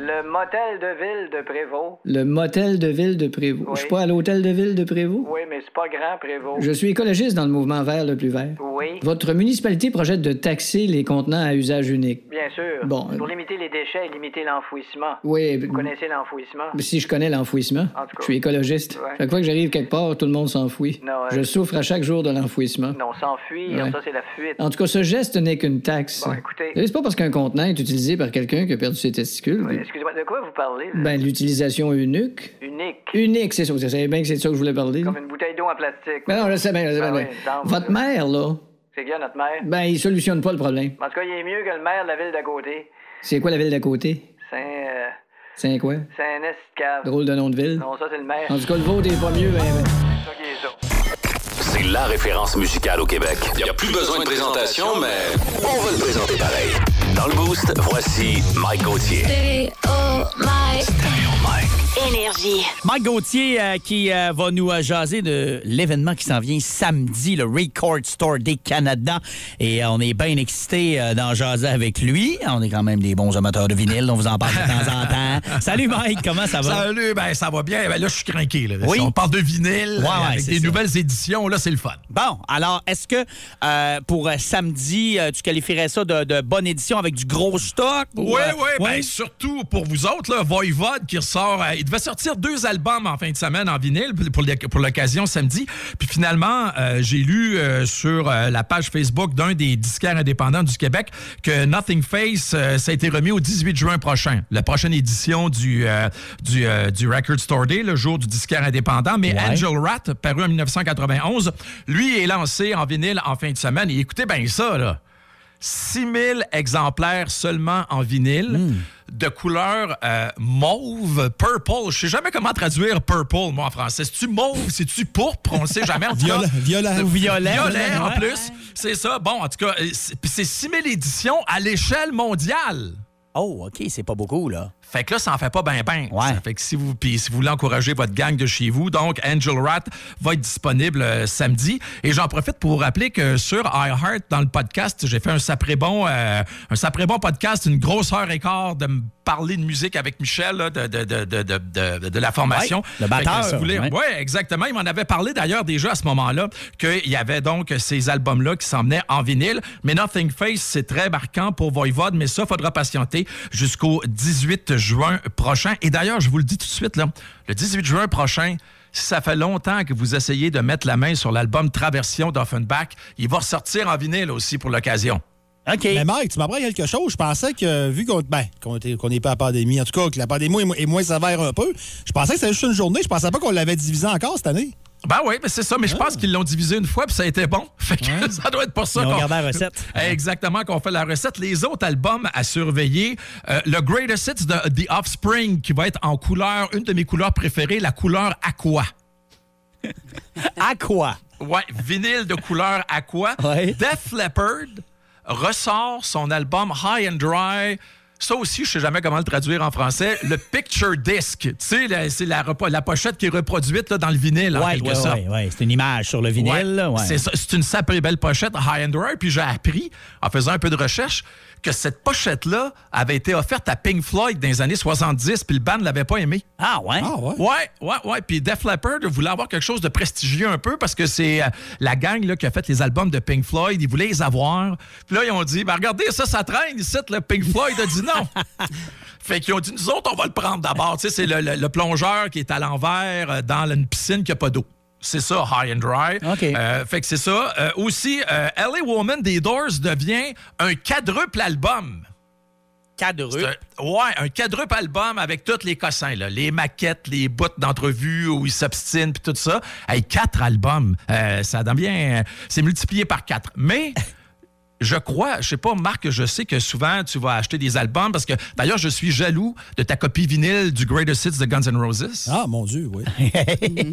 Le motel de ville de Prévost. Le motel de ville de Prévost. Je suis pas à l'hôtel de ville de Prévost? Oui, mais c'est pas grand, Prévost. Je suis écologiste dans le mouvement vert le plus vert. Oui, Votre municipalité projette de taxer les contenants à usage unique. bien sûr. Bon, euh, Pour limiter les déchets et limiter l'enfouissement. Oui, Vous connaissez l'enfouissement? si je connais l'enfouissement, En tout cas. je suis écologiste. Ouais. Chaque fois que j'arrive quelque part, tout le monde s'enfouit. Non, ouais. Je souffre à chaque jour de l'enfouissement. Non, s'enfuir, Ouais. ça, c'est la fuite. En tout cas, ce geste n'est qu'une taxe. Bon, écoutez. C'est pas parce qu'un contenant est utilisé par quelqu'un qui a perdu ses testicules. Oui, Excusez-moi, de quoi vous parlez? là? Ben, l'utilisation unique. Unique. Unique, c'est ça. Vous savez bien que c'est de ça que je voulais parler. là. Comme une bouteille d'eau en plastique. Ben non, je sais bien, je sais Ben bien. oui, Votre ça. mère, là, C'est bien notre maire. ben, il solutionne pas le problème. En tout cas, il est mieux que le maire de la ville d'à côté. C'est quoi la ville d'à côté? Saint... Euh, C'est quoi? Saint-Est-Cave. Drôle de nom de ville. Non, ça, c'est le maire. En tout cas, le vôtre est pas mieux, ben, ben. C'est ça qui est ça. C'est la référence musicale au Québec. Il n'y a plus besoin de présentation, mais on va le présenter pareil. Dans le Boost, voici Mike Gauthier. Énergie. Mike Gauthier euh, qui euh, va nous euh, jaser de l'événement qui s'en vient samedi, le Record Store des Canada. Et euh, on est bien excités euh, d'en jaser avec lui. On est quand même des bons amateurs de vinyle, on vous en parle de temps en temps. Salut Mike, comment ça va? Salut, ben ça va bien. Ben là, je suis craqué. Là. Oui. On parle de vinyle Ouais, ouais, avec c'est des ça. nouvelles éditions. Là, c'est le fun. Bon, alors, est-ce que euh, pour samedi, euh, tu qualifierais ça de, de bonne édition avec du gros stock? ou, Oui, euh, oui, ouais? ben surtout pour vous autres, là, Voivode qui ressort. euh, il devait sortir deux albums en fin de semaine en vinyle pour, l'occasion samedi. Puis finalement, euh, j'ai lu sur la page Facebook d'un des disquaires indépendants du Québec que Nothing Face, ça a été remis au 18 juin prochain. La prochaine édition du, du, du Record Store Day, le jour du disquaire indépendant. Mais Ouais. Angel Rat, paru en 1991, lui est lancé en vinyle en fin de semaine. Et écoutez bien ça, là. 6000 exemplaires seulement en vinyle Hmm. de couleur euh, mauve, purple. Je sais jamais comment traduire purple, moi, en français. C'est-tu mauve? C'est-tu pourpre? On le sait jamais. En tout cas, Violet, violet. de- Violet. Violet, en Ouais. plus. C'est ça. Bon, en tout cas, euh, c'est 6000 éditions à l'échelle mondiale. Oh, OK, c'est pas beaucoup, là. Fait que là, ça en fait pas ben ben. Ouais. Ça fait que si vous, puis si vous voulez encourager votre gang de chez vous, donc Angel Rat va être disponible euh, samedi. Et j'en profite pour vous rappeler que sur iHeart, dans le podcast, j'ai fait un sapré bon, euh, un sapré bon podcast, une grosse heure et quart de parler de musique avec Michel là, de, de, de, de, de, la formation. Ouais, le que, batteur, si vous voulez- ouais. ouais, exactement. Il m'en avait parlé d'ailleurs déjà à ce moment-là qu'il y avait donc ces albums-là qui s'emmenaient en vinyle. Mais Nothing Face, c'est très marquant pour Voivode, mais ça, faudra patienter jusqu'au 18 juin prochain. Et d'ailleurs, je vous le dis tout de suite, là, le 18 juin prochain, si ça fait longtemps que vous essayez de mettre la main sur l'album Traversion d'Offenbach, il va ressortir en vinyle aussi pour l'occasion. OK. Mais Mike, tu m'apprends quelque chose. Je pensais que, vu qu'on ben, n'est pas à pandémie, en tout cas, que la pandémie est mo- est moins sévère un peu, je pensais que c'était juste une journée. Je pensais pas qu'on l'avait divisé encore cette année. Ben oui, mais c'est ça. Mais je pense qu'ils l'ont divisé une fois, puis ça a été bon. Fait que ça doit être pour ça qu'on... regardé la recette. Exactement, qu'on fait la recette. Les autres albums à surveiller, euh, le Greatest Hits de The Offspring, qui va être en couleur, une de mes couleurs préférées, la couleur aqua. Aqua. Ouais, vinyle de couleur aqua. Ouais. Def Leppard ressort son album High and Dry. Ça aussi, je sais jamais comment le traduire en français. Le Picture Disc. Tu sais, c'est la, pochette qui est reproduite là, dans le vinyle, sorte. ouais, ouais. C'est une image sur le vinyle. Ouais, ouais. C'est une sacrée belle pochette, High and Dry. Puis j'ai appris, en faisant un peu de recherche, que cette pochette-là avait été offerte à Pink Floyd dans les années 70, puis le band ne l'avait pas aimé. Ah, ouais? Ah, ouais. Ouais, ouais, ouais. Puis Def Leppard voulait avoir quelque chose de prestigieux un peu parce que c'est euh, la gang là, qui a fait les albums de Pink Floyd. Ils voulaient les avoir. Puis là, ils ont dit, ben regardez, ça, ça traîne ici. Le Pink Floyd a dit non. Fait qu'ils ont dit, nous autres, on va le prendre d'abord. Tu sais, c'est le, le- le plongeur qui est à l'envers euh, dans une piscine qui n'a pas d'eau. C'est ça, High and Dry. OK. Euh, fait que c'est ça. Euh, aussi, euh, LA Woman des Doors devient un quadruple album. Un- ouais, un quadruple album avec tous les cossins, là, les maquettes, les bouts d'entrevue où ils s'obstinent, puis tout ça. Hey, quatre albums, ça donne bien. c'est multiplié par quatre. Mais. Je crois, je sais pas, Marc, je sais que souvent tu vas acheter des albums parce que d'ailleurs, je suis jaloux de ta copie vinyle du Greatest Hits de Guns N' Roses. Ah, mon Dieu, oui.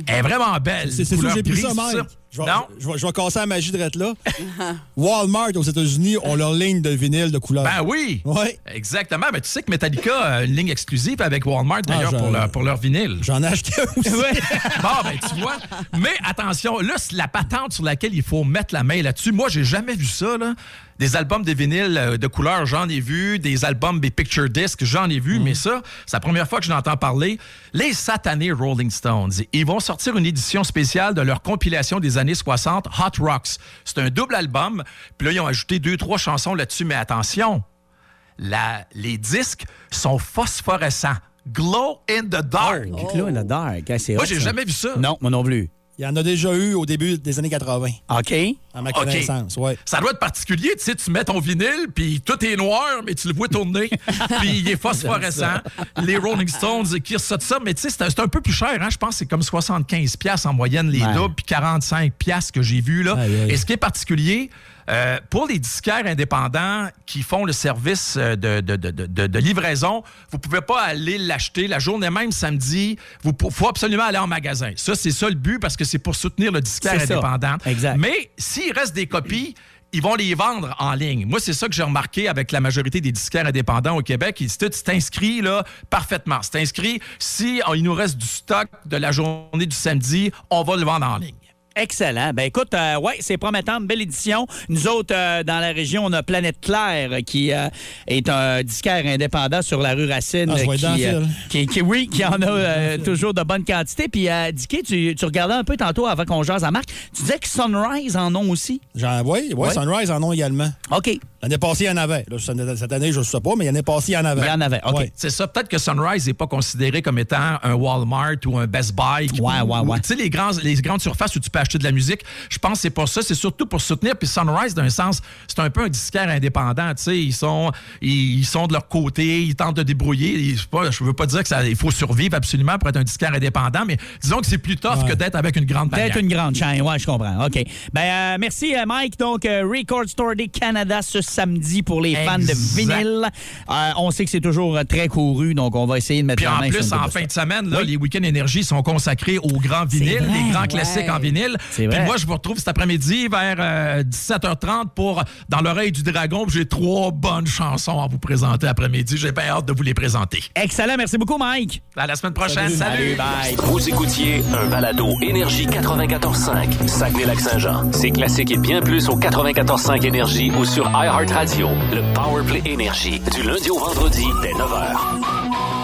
Elle est vraiment belle. C'est j'ai pris ça, Mike. Je vais, Non? je, vais, je vais casser la magie de rette là. Walmart aux États-Unis ont leur ligne de vinyle de couleur. Ben oui! Ouais. Exactement. Mais tu sais que Metallica a une ligne exclusive avec Walmart d'ailleurs Ah, pour, leur, pour leur vinyle. J'en ai acheté aussi. bon, ben, tu vois. Mais attention, là, c'est la patente sur laquelle il faut mettre la main là-dessus. Moi, j'ai jamais vu ça, là. Des albums de vinyle euh, de couleur, j'en ai vu. Des albums, des picture discs, j'en ai vu. Mais ça, c'est la première fois que je l'entends parler. Les satanés Rolling Stones, ils vont sortir une édition spéciale de leur compilation des années 60, Hot Rocks. C'est un double album. Puis là, ils ont ajouté deux, trois chansons là-dessus. Mais attention, la- les disques sont phosphorescents. Glow in the dark. Glow in the dark. c'est Moi, j'ai jamais vu ça. Non, moi non plus. Il y en a déjà eu au début des années 80, OK. à ma connaissance. Ouais. Ça doit être particulier, tu sais, tu mets ton vinyle, puis tout est noir, mais tu le vois tourner, puis il est phosphorescent. Les Rolling Stones qui ressortent ça, mais tu sais, c'est un- peu plus cher, hein? je pense que c'est comme 75 pièces en moyenne les Ouais. doubles, puis 45 pièces que j'ai vu là. Et ce qui est particulier, euh, pour les disquaires indépendants qui font le service euh, de, de- de- de- livraison, vous pouvez pas aller l'acheter la journée même samedi. Il faut absolument aller en magasin. Ça, c'est ça le but parce que c'est pour soutenir le disquaire indépendant. Exact. Mais s'il reste des copies, ils vont les vendre en ligne. Moi, c'est ça que j'ai remarqué avec la majorité des disquaires indépendants au Québec. Ils disent, inscrit là, parfaitement. C'est inscrit. Si oh, il nous reste du stock de la journée du samedi, on va le vendre en ligne. Excellent. Ben écoute, euh, ouais, c'est promettant, belle édition. Nous autres, euh, dans la région, on a Planète Claire qui euh, est un disquaire indépendant sur la rue Racine. Ah, je euh, qui, qui, qui- oui, qui en a toujours de bonne quantité. Puis, Dicky, tu, tu regardais un peu tantôt avant qu'on jase à Marc. Tu disais que Sunrise en ont aussi. J'en, oui, oui, Ouais. Sunrise en ont également. OK. L'année passée, il y en avait. Là, cette année, je ne sais pas, mais l'année passée, il y en avait. Il y en avait. OK. Ouais. C'est ça. Peut-être que Sunrise n'est pas considéré comme étant un Walmart ou un Best Buy. Ouais, ouais, ou- ouais. Tu sais, les, grands, les grandes surfaces où tu peux acheter de la musique, je pense que c'est pour ça. C'est surtout pour soutenir. Puis Sunrise, d'un sens, c'est un peu un disquaire indépendant. Tu sais, ils sont, ils, ils sont de leur côté, ils tentent de débrouiller. Ils- pas- je veux pas dire qu'il faut survivre absolument pour être un disquaire indépendant, mais disons que c'est plus tough que d'être avec une grande bannière. Peut-être une grande chaîne, ouais, je comprends. OK. Ben, euh, merci, euh, Mike. Donc, euh, Record Store Day Canada ce samedi pour les fans de vinyle. Euh, on sait que c'est toujours euh, très couru, donc on va essayer de mettre Puis en plus, en fin de semaine, là, Oui. les week-ends énergie sont consacrés aux grands vinyles, vrai. les grands Ouais. classiques en vinyle. C'est Puis moi, je vous retrouve cet après-midi vers euh, 17h30 pour Dans l'oreille du dragon. J'ai trois bonnes chansons à vous présenter après-midi. J'ai bien hâte de vous les présenter. Excellent. Merci beaucoup, Mike. À la semaine prochaine. Salut, bye. Vous écoutiez un balado Énergie 94.5, Saguenay-Lac-Saint-Jean. C'est classique et bien plus au 94.5 Énergie ou sur iHeartRadio. Le Powerplay Énergie, du lundi au vendredi dès 9h.